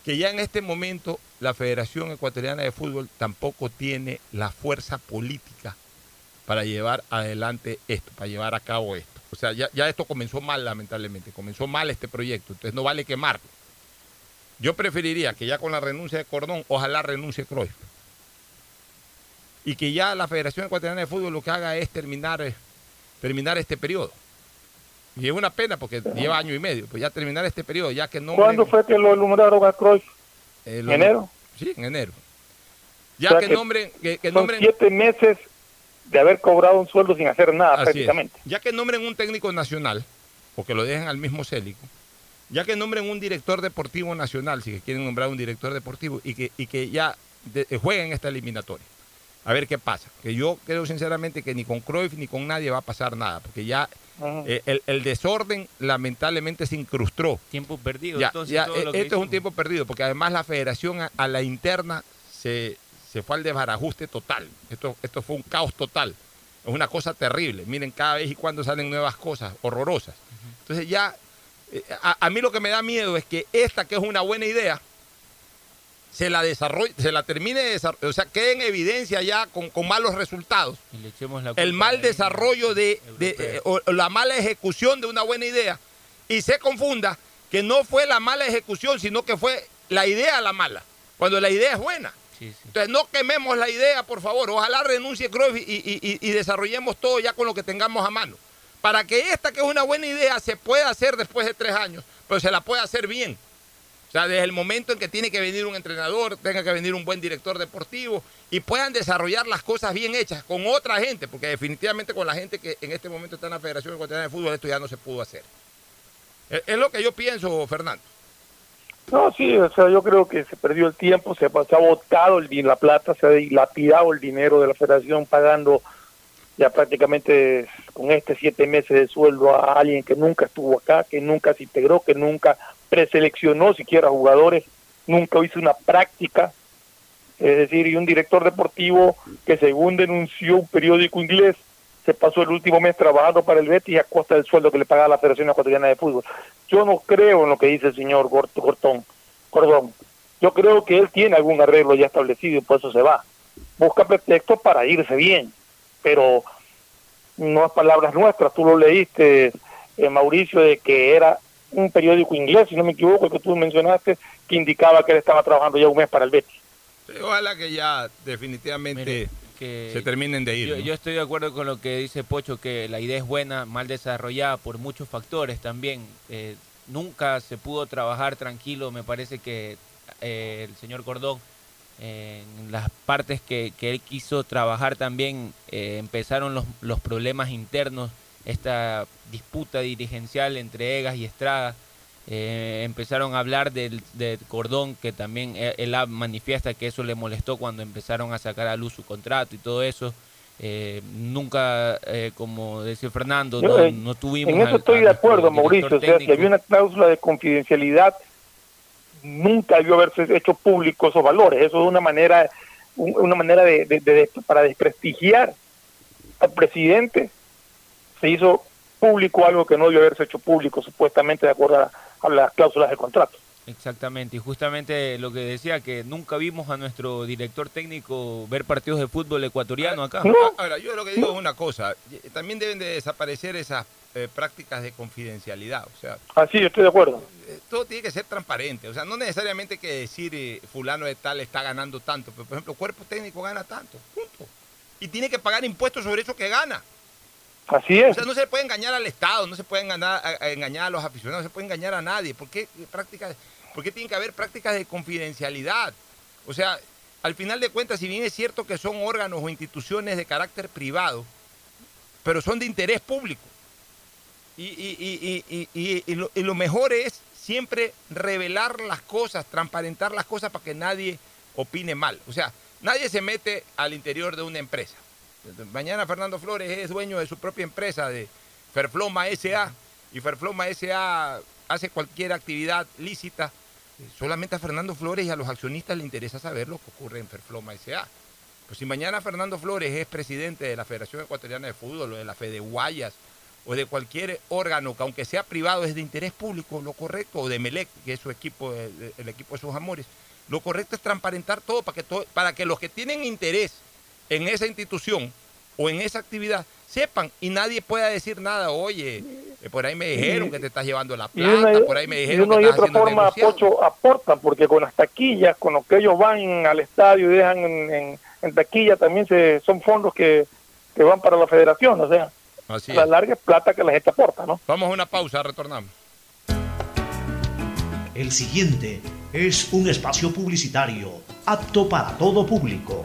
Que ya en este momento la Federación Ecuatoriana de Fútbol tampoco tiene la fuerza política para llevar adelante esto, para llevar a cabo esto. O sea, ya, esto comenzó mal, lamentablemente. Comenzó mal este proyecto, entonces no vale quemarlo. Yo preferiría que ya con la renuncia de Cordón, ojalá renuncie Cruyff. Y que ya la Federación Ecuatoriana de Fútbol lo que haga es terminar, eh, terminar este periodo. Y es una pena porque lleva año y medio, pues ya terminar este periodo, ya que no... ¿Cuándo fue que lo nombraron a Cruyff? ¿En enero? Sí, en enero. Ya O sea que, que nombren... Que, que Son nombren siete meses de haber cobrado un sueldo sin hacer nada Así es. prácticamente. Ya que nombren un técnico nacional, o que lo dejen al mismo Célico, ya que nombren un director deportivo nacional, si quieren nombrar un director deportivo, y que, y que ya de- eh, jueguen esta eliminatoria. A ver qué pasa. Que yo creo sinceramente que ni con Cruyff ni con nadie va a pasar nada, porque ya. Eh, el, el desorden lamentablemente se incrustó. Tiempo perdido. Ya, entonces, ya, todo eh, lo que esto es un tiempo perdido, porque además la federación a, a la interna se, se fue al desbarajuste total. Esto, esto fue un caos total. Es una cosa terrible. Miren, cada vez y cuando salen nuevas cosas horrorosas. Entonces ya, eh, a, a mí lo que me da miedo es que esta, que es una buena idea, se la desarrolle, se la termine de desarrollar, o sea, quede en evidencia ya con, con malos resultados Y le echemos la el mal desarrollo de, de- eh, o, o la mala ejecución de una buena idea y se confunda que no fue la mala ejecución, sino que fue la idea la mala, cuando la idea es buena. Sí, sí. Entonces no quememos la idea, por favor. Ojalá renuncie Cruyff y, y- y- y desarrollemos todo ya con lo que tengamos a mano. Para que esta, que es una buena idea, se pueda hacer después de tres años, pero se la pueda hacer bien. O sea, desde el momento en que tiene que venir un entrenador, tenga que venir un buen director deportivo y puedan desarrollar las cosas bien hechas con otra gente, porque definitivamente con la gente que en este momento está en la Federación Ecuatoriana de Fútbol esto ya no se pudo hacer. Es, lo que yo pienso, Fernando. No, sí, o sea, yo creo que se perdió el tiempo, se, se ha botado el, la plata, se ha dilapidado el dinero de la federación pagando ya prácticamente con este siete meses de sueldo a alguien que nunca estuvo acá, que nunca se integró, que nunca preseleccionó siquiera jugadores, nunca hizo una práctica, es decir, y un director deportivo que según denunció un periódico inglés, se pasó el último mes trabajando para el Betis a costa del sueldo que le pagaba la Federación Ecuatoriana de Fútbol. Yo no creo en lo que dice el señor Gort- Gortón, Cordón. Yo creo que él tiene algún arreglo ya establecido y por eso se va. Busca pretextos para irse bien, pero no es palabras nuestras. Tú lo leíste, eh, Mauricio, de que era un periódico inglés, si no me equivoco, el que tú mencionaste, que indicaba que él estaba trabajando ya un mes para el Betis. Sí, Ojalá que ya definitivamente que se terminen de ir. Yo, ¿no? yo estoy de acuerdo con lo que dice Pocho, que la idea es buena, mal desarrollada por muchos factores también. Eh, nunca se pudo trabajar tranquilo, me parece que eh, el señor Cordón, en las partes que, que él quiso trabajar también, eh, empezaron los, los problemas internos, esta disputa dirigencial entre Egas y Estrada. Eh, empezaron a hablar del, de Cordón, que también él, él manifiesta que eso le molestó cuando empezaron a sacar a luz su contrato y todo eso. Eh, nunca, eh, como decía Fernando, no, no tuvimos. En eso al- estoy de acuerdo, Mauricio. O sea, si había una cláusula de confidencialidad, nunca debió haberse hecho público esos valores. Eso es una manera, un- una manera de, de- para desprestigiar al presidente. Se hizo público algo que no debió haberse hecho público, supuestamente de acuerdo a las cláusulas del contrato. Exactamente, y justamente lo que decía, que nunca vimos a nuestro director técnico ver partidos de fútbol ecuatoriano acá. Ahora, yo lo que digo es una cosa, eh, también deben de desaparecer esas eh, prácticas de confidencialidad, o sea... Así, estoy de acuerdo. eh, todo tiene que ser transparente, o sea, no necesariamente que decir eh, fulano de tal está ganando tanto, pero por ejemplo, cuerpo técnico gana tanto, punto. Y tiene que pagar impuestos sobre eso que gana. Así es. O sea, no se puede engañar al Estado, no se puede engañar a, engañar a los aficionados, no se puede engañar a nadie. ¿Por qué, ¿Por qué tienen que haber prácticas de confidencialidad? O sea, al final de cuentas, si bien es cierto que son órganos o instituciones de carácter privado, pero son de interés público. Y, y- y- y lo mejor es siempre revelar las cosas, transparentar las cosas para que nadie opine mal. O sea, nadie se mete al interior de una empresa. Mañana Fernando Flores es dueño de su propia empresa de Ferfloma SA y Ferfloma SA hace cualquier actividad lícita. Solamente a Fernando Flores y a los accionistas le interesa saber lo que ocurre en Ferfloma SA. Pues si mañana Fernando Flores es presidente de la Federación Ecuatoriana de Fútbol o de la Fede Guayas o de cualquier órgano que aunque sea privado es de interés público, lo correcto, o de Melec, que es su equipo, el, el equipo de sus amores, lo correcto es transparentar todo para que, todo, para que los que tienen interés en esa institución o en esa actividad sepan y nadie pueda decir nada, oye, eh, por ahí me dijeron que te estás llevando la de una, plata, por ahí me de dijeron que y estás otra haciendo forma. Pocho, aportan, porque con las taquillas, con lo que ellos van al estadio y dejan en, en- en taquilla, también se, son fondos que, que van para la federación, o sea, Así la es. larga es plata que la gente aporta, ¿no? Vamos a una pausa, retornamos. El siguiente es un espacio publicitario apto para todo público.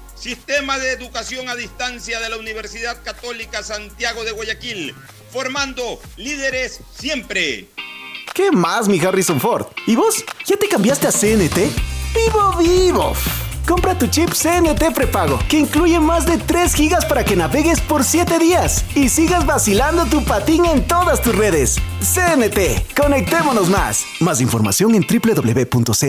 Sistema de Educación a Distancia de la Universidad Católica Santiago de Guayaquil, formando líderes siempre. ¿Qué más, mi Harrison Ford? ¿Y vos? ¿Ya te cambiaste a CNT? ¡Vivo, vivo! Compra tu chip CNT prepago, que incluye más de 3 gigas para que navegues por 7 días y sigas vacilando tu patín en todas tus redes. CNT, conectémonos más. Más información en www.cnt.com.es.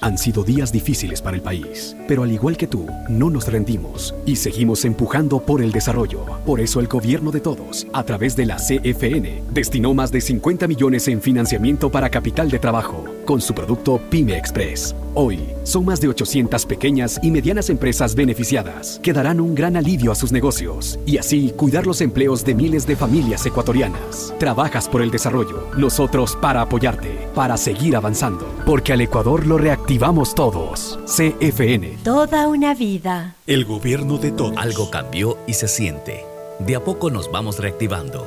Han sido días difíciles para el país, pero al igual que tú, no nos rendimos y seguimos empujando por el desarrollo. Por eso el gobierno de todos, a través de la CFN, destinó más de 50 millones en financiamiento para capital de trabajo, con su producto Pyme Express. Hoy, son más de 800 pequeñas y medianas empresas beneficiadas que darán un gran alivio a sus negocios y así cuidar los empleos de miles de familias ecuatorianas. Trabajas por el desarrollo, nosotros para apoyarte, para seguir avanzando, porque al Ecuador lo reactivamos todos. CFN. Toda una vida. El gobierno de todos. Algo cambió y se siente. De a poco nos vamos reactivando,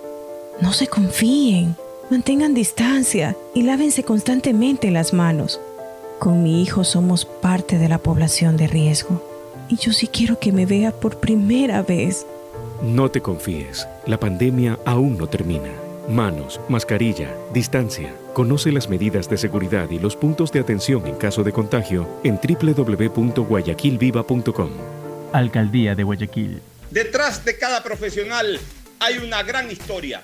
No se confíen, mantengan distancia y lávense constantemente las manos. Con mi hijo somos parte de la población de riesgo y yo sí quiero que me vea por primera vez. No te confíes, la pandemia aún no termina. Manos, mascarilla, distancia. Conoce las medidas de seguridad y los puntos de atención en caso de contagio en www.guayaquilviva.com. Alcaldía de Guayaquil. Detrás de cada profesional hay una gran historia.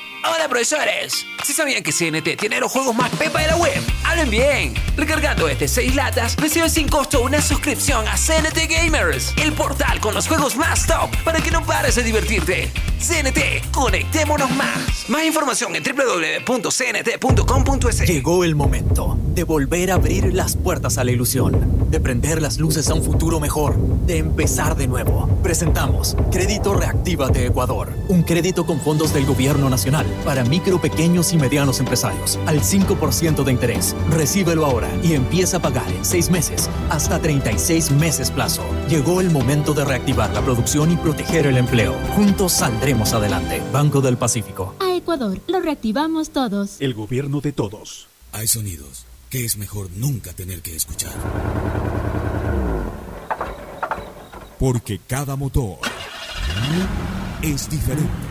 Hola profesores, si sabían que CNT tiene los juegos más pepa de la web, hablen bien. Recargando este 6 latas, recibes sin costo una suscripción a CNT Gamers, el portal con los juegos más top para que no pares de divertirte. CNT, conectémonos más. Más información en www.cnt.com.es. Llegó el momento de volver a abrir las puertas a la ilusión, de prender las luces a un futuro mejor, de empezar de nuevo. Presentamos Crédito Reactiva de Ecuador, un crédito con fondos del gobierno nacional para micro, pequeños y medianos empresarios al 5% de interés. Recíbelo ahora y empieza a pagar en 6 meses hasta 36 meses plazo. Llegó el momento de reactivar la producción y proteger el empleo. Juntos saldremos adelante. Banco del Pacífico. A Ecuador, lo reactivamos todos. El gobierno de todos. Hay sonidos que es mejor nunca tener que escuchar. Porque cada motor es diferente.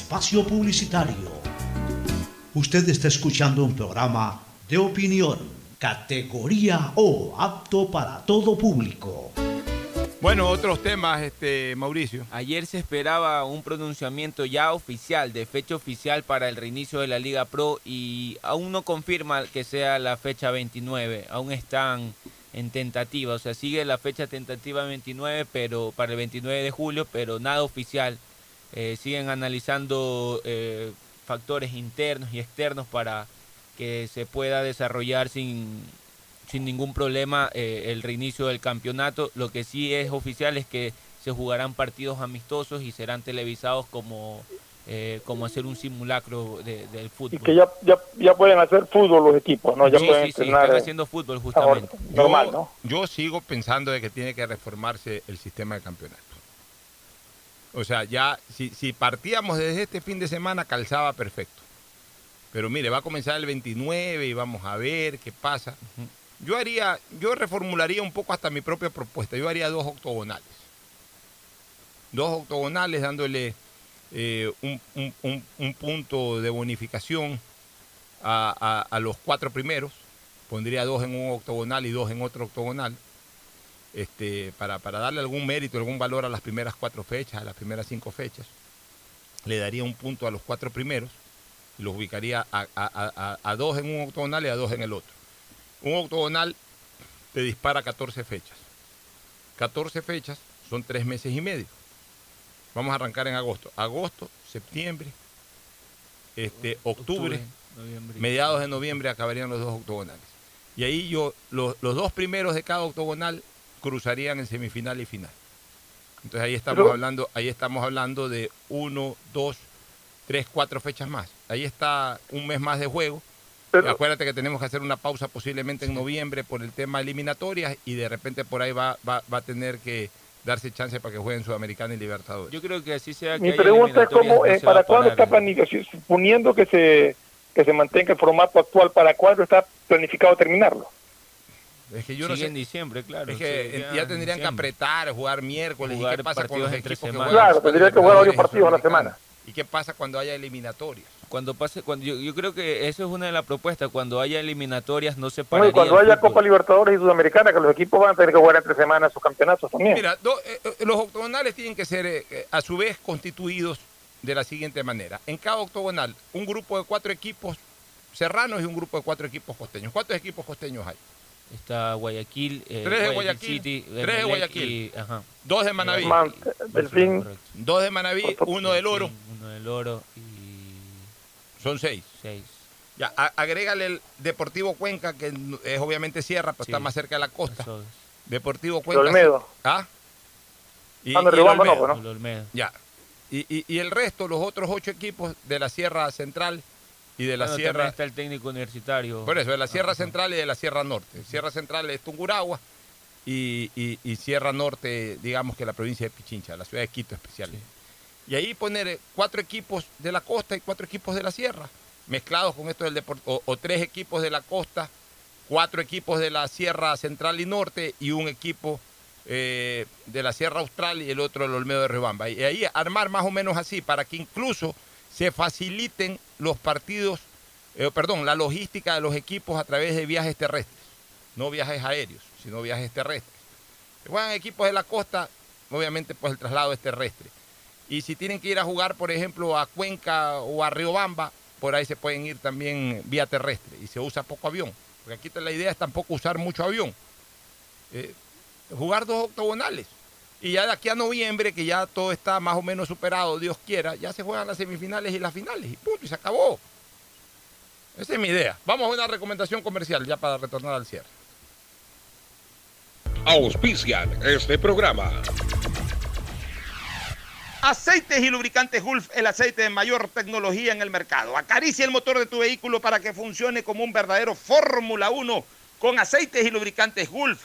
espacio publicitario. Usted está escuchando un programa de opinión, categoría O, apto para todo público. Bueno, otros temas, este Mauricio. Ayer se esperaba un pronunciamiento ya oficial, de fecha oficial para el reinicio de la Liga Pro y aún no confirma que sea la fecha 29, aún están en tentativa, o sea, sigue la fecha tentativa 29, pero para el 29 de julio, pero nada oficial. Eh, siguen analizando eh, factores internos y externos para que se pueda desarrollar sin, sin ningún problema eh, el reinicio del campeonato. Lo que sí es oficial es que se jugarán partidos amistosos y serán televisados como, eh, como hacer un simulacro de- del fútbol. Y que ya, ya, ya pueden hacer fútbol los equipos, ¿no? Ya sí, pueden sí, sí, entrenar. están eh, haciendo fútbol ahora, justamente. normal, yo, ¿no? yo sigo pensando de que tiene que reformarse el sistema de campeonato. O sea, ya, si, si partíamos desde este fin de semana, calzaba perfecto. Pero mire, va a comenzar el 29 y vamos a ver qué pasa. Yo haría, yo reformularía un poco hasta mi propia propuesta. Yo haría dos octogonales. Dos octogonales dándole eh, un, un- un- un punto de bonificación a, a- a los cuatro primeros. Pondría dos en un octogonal y dos en otro octogonal. Este, para, para darle algún mérito, algún valor a las primeras cuatro fechas, a las primeras cinco fechas. Le daría un punto a los cuatro primeros y los ubicaría a, a- a- dos en un octogonal y a dos en el otro. Un octogonal te dispara 14 fechas. 14 fechas son tres meses y medio. Vamos a arrancar en agosto. Agosto, septiembre, este, octubre, Octubre, noviembre. mediados de noviembre acabarían los dos octogonales. Y ahí yo, los, los dos primeros de cada octogonal cruzarían en semifinal y final. Entonces ahí estamos Pero- hablando, ahí estamos hablando de uno, dos, tres, cuatro fechas más. Ahí está un mes más de juego. Pero- Acuérdate que tenemos que hacer una pausa posiblemente en noviembre por el tema eliminatorias y de repente por ahí va, va, va a tener que darse chance para que jueguen Sudamericana y Libertadores. Yo creo que así sea. Mi que pregunta es cómo, no eh, ¿para cuándo está planificado? Suponiendo que se, que se mantenga el formato actual, ¿para cuándo está planificado terminarlo? Es que yo no sé. en diciembre, claro. Es que sí, ya ya, en tendrían que apretar, jugar miércoles. ¿Y qué pasa con los equipos que juegan? Claro, tendría que jugar varios partidos a la semana. ¿Y qué pasa cuando haya eliminatorias? Cuando pase, cuando yo, yo creo que eso es una de las propuestas. Cuando haya eliminatorias, no se No, y cuando haya fútbol. Copa Libertadores y Sudamericana, que los equipos van a tener que jugar entre semanas sus campeonatos también. Mira, do- eh, eh, los octogonales tienen que ser eh, eh, a su vez constituidos de la siguiente manera. En cada octogonal, un grupo de cuatro equipos serranos y un grupo de cuatro equipos costeños. ¿Cuántos equipos costeños hay? Está Guayaquil, eh, Tres de Guayaquil, City, tres de Guayaquil. y- ajá. Dos de Manaví. Man- Delfín, Dos de Manaví, uno del Oro. Uno del Oro y Son seis. seis. Ya, a- agrégale el Deportivo Cuenca, que es obviamente Sierra, pero Sí. está más cerca de la costa. Eso es. Deportivo Cuenca. Olmedo. ¿Ah? Y, Ah, no, y el no, Olmedo. pues, ¿no? El Olmedo. Ya. Y, y- y el resto, los otros ocho equipos de la Sierra Central y de la Bueno, Sierra. está el técnico universitario. Por eso, de la Sierra. Central y de la Sierra Norte. Sierra Central es Tunguragua y, y- y Sierra Norte, digamos que la provincia de Pichincha, la ciudad de Quito especial. Y ahí poner eh, cuatro equipos de la costa y cuatro equipos de la sierra, mezclados con esto del deporte, o, o tres equipos de la costa, cuatro equipos de la Sierra Central y Norte y un equipo eh, de la Sierra Austral y el otro del Olmedo de Rebamba. Y ahí armar más o menos así para que incluso se faciliten los partidos, eh, perdón, la logística de los equipos a través de viajes terrestres, no viajes aéreos, sino viajes terrestres. Si juegan equipos de la costa, obviamente pues el traslado es terrestre. Y si tienen que ir a jugar, por ejemplo, a Cuenca o a Riobamba, por ahí se pueden ir también vía terrestre y se usa poco avión. Porque aquí la idea es tampoco usar mucho avión. Eh, jugar dos octogonales. Y ya de aquí a noviembre, que ya todo está más o menos superado, Dios quiera, ya se juegan las semifinales y las finales. Y punto, y se acabó. Esa es mi idea. Vamos a una recomendación comercial ya para retornar al cierre. Auspician este programa. Aceites y lubricantes Gulf, el aceite de mayor tecnología en el mercado. Acaricia el motor de tu vehículo para que funcione como un verdadero Fórmula 1 con aceites y lubricantes Gulf.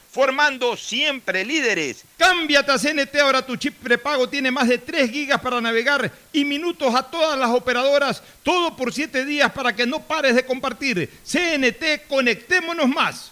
formando siempre líderes. Cámbiate a CNT, ahora tu chip prepago tiene más de 3 gigas para navegar y minutos a todas las operadoras, todo por 7 días para que no pares de compartir. CNT, conectémonos más.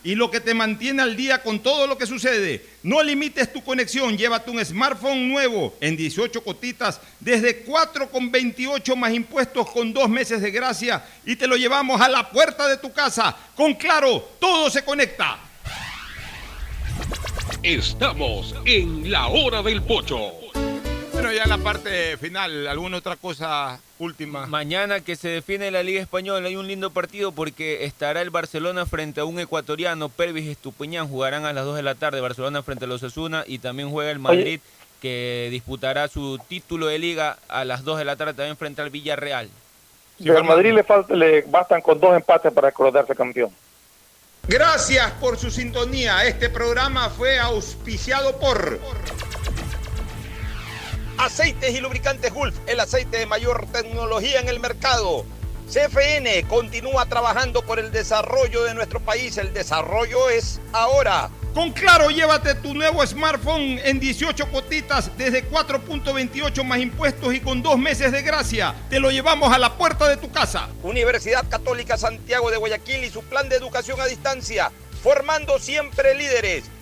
y lo que te mantiene al día con todo lo que sucede. No limites tu conexión, llévate un smartphone nuevo en 18 cotitas desde 4,28 más impuestos con dos meses de gracia y te lo llevamos a la puerta de tu casa. Con Claro, todo se conecta. Estamos en la hora del pocho. Bueno, ya en la parte final, ¿alguna otra cosa última? Mañana que se define la Liga Española hay un lindo partido porque estará el Barcelona frente a un ecuatoriano, Pervis Estupiñán, jugarán a las 2 de la tarde, Barcelona frente a los Osasuna y también juega el Madrid que disputará su título de liga a las 2 de la tarde también frente al Villarreal. Al Madrid le, falta, le bastan con dos empates para coronarse campeón. Gracias por su sintonía. Este programa fue auspiciado por Aceites y Lubricantes Gulf, el aceite de mayor tecnología en el mercado. CFN continúa trabajando por el desarrollo de nuestro país. El desarrollo es ahora. Con Claro, llévate tu nuevo smartphone en 18 cuotitas desde 4.28 más impuestos y con dos meses de gracia. Te lo llevamos a la puerta de tu casa. Universidad Católica Santiago de Guayaquil y su plan de educación a distancia, formando siempre líderes.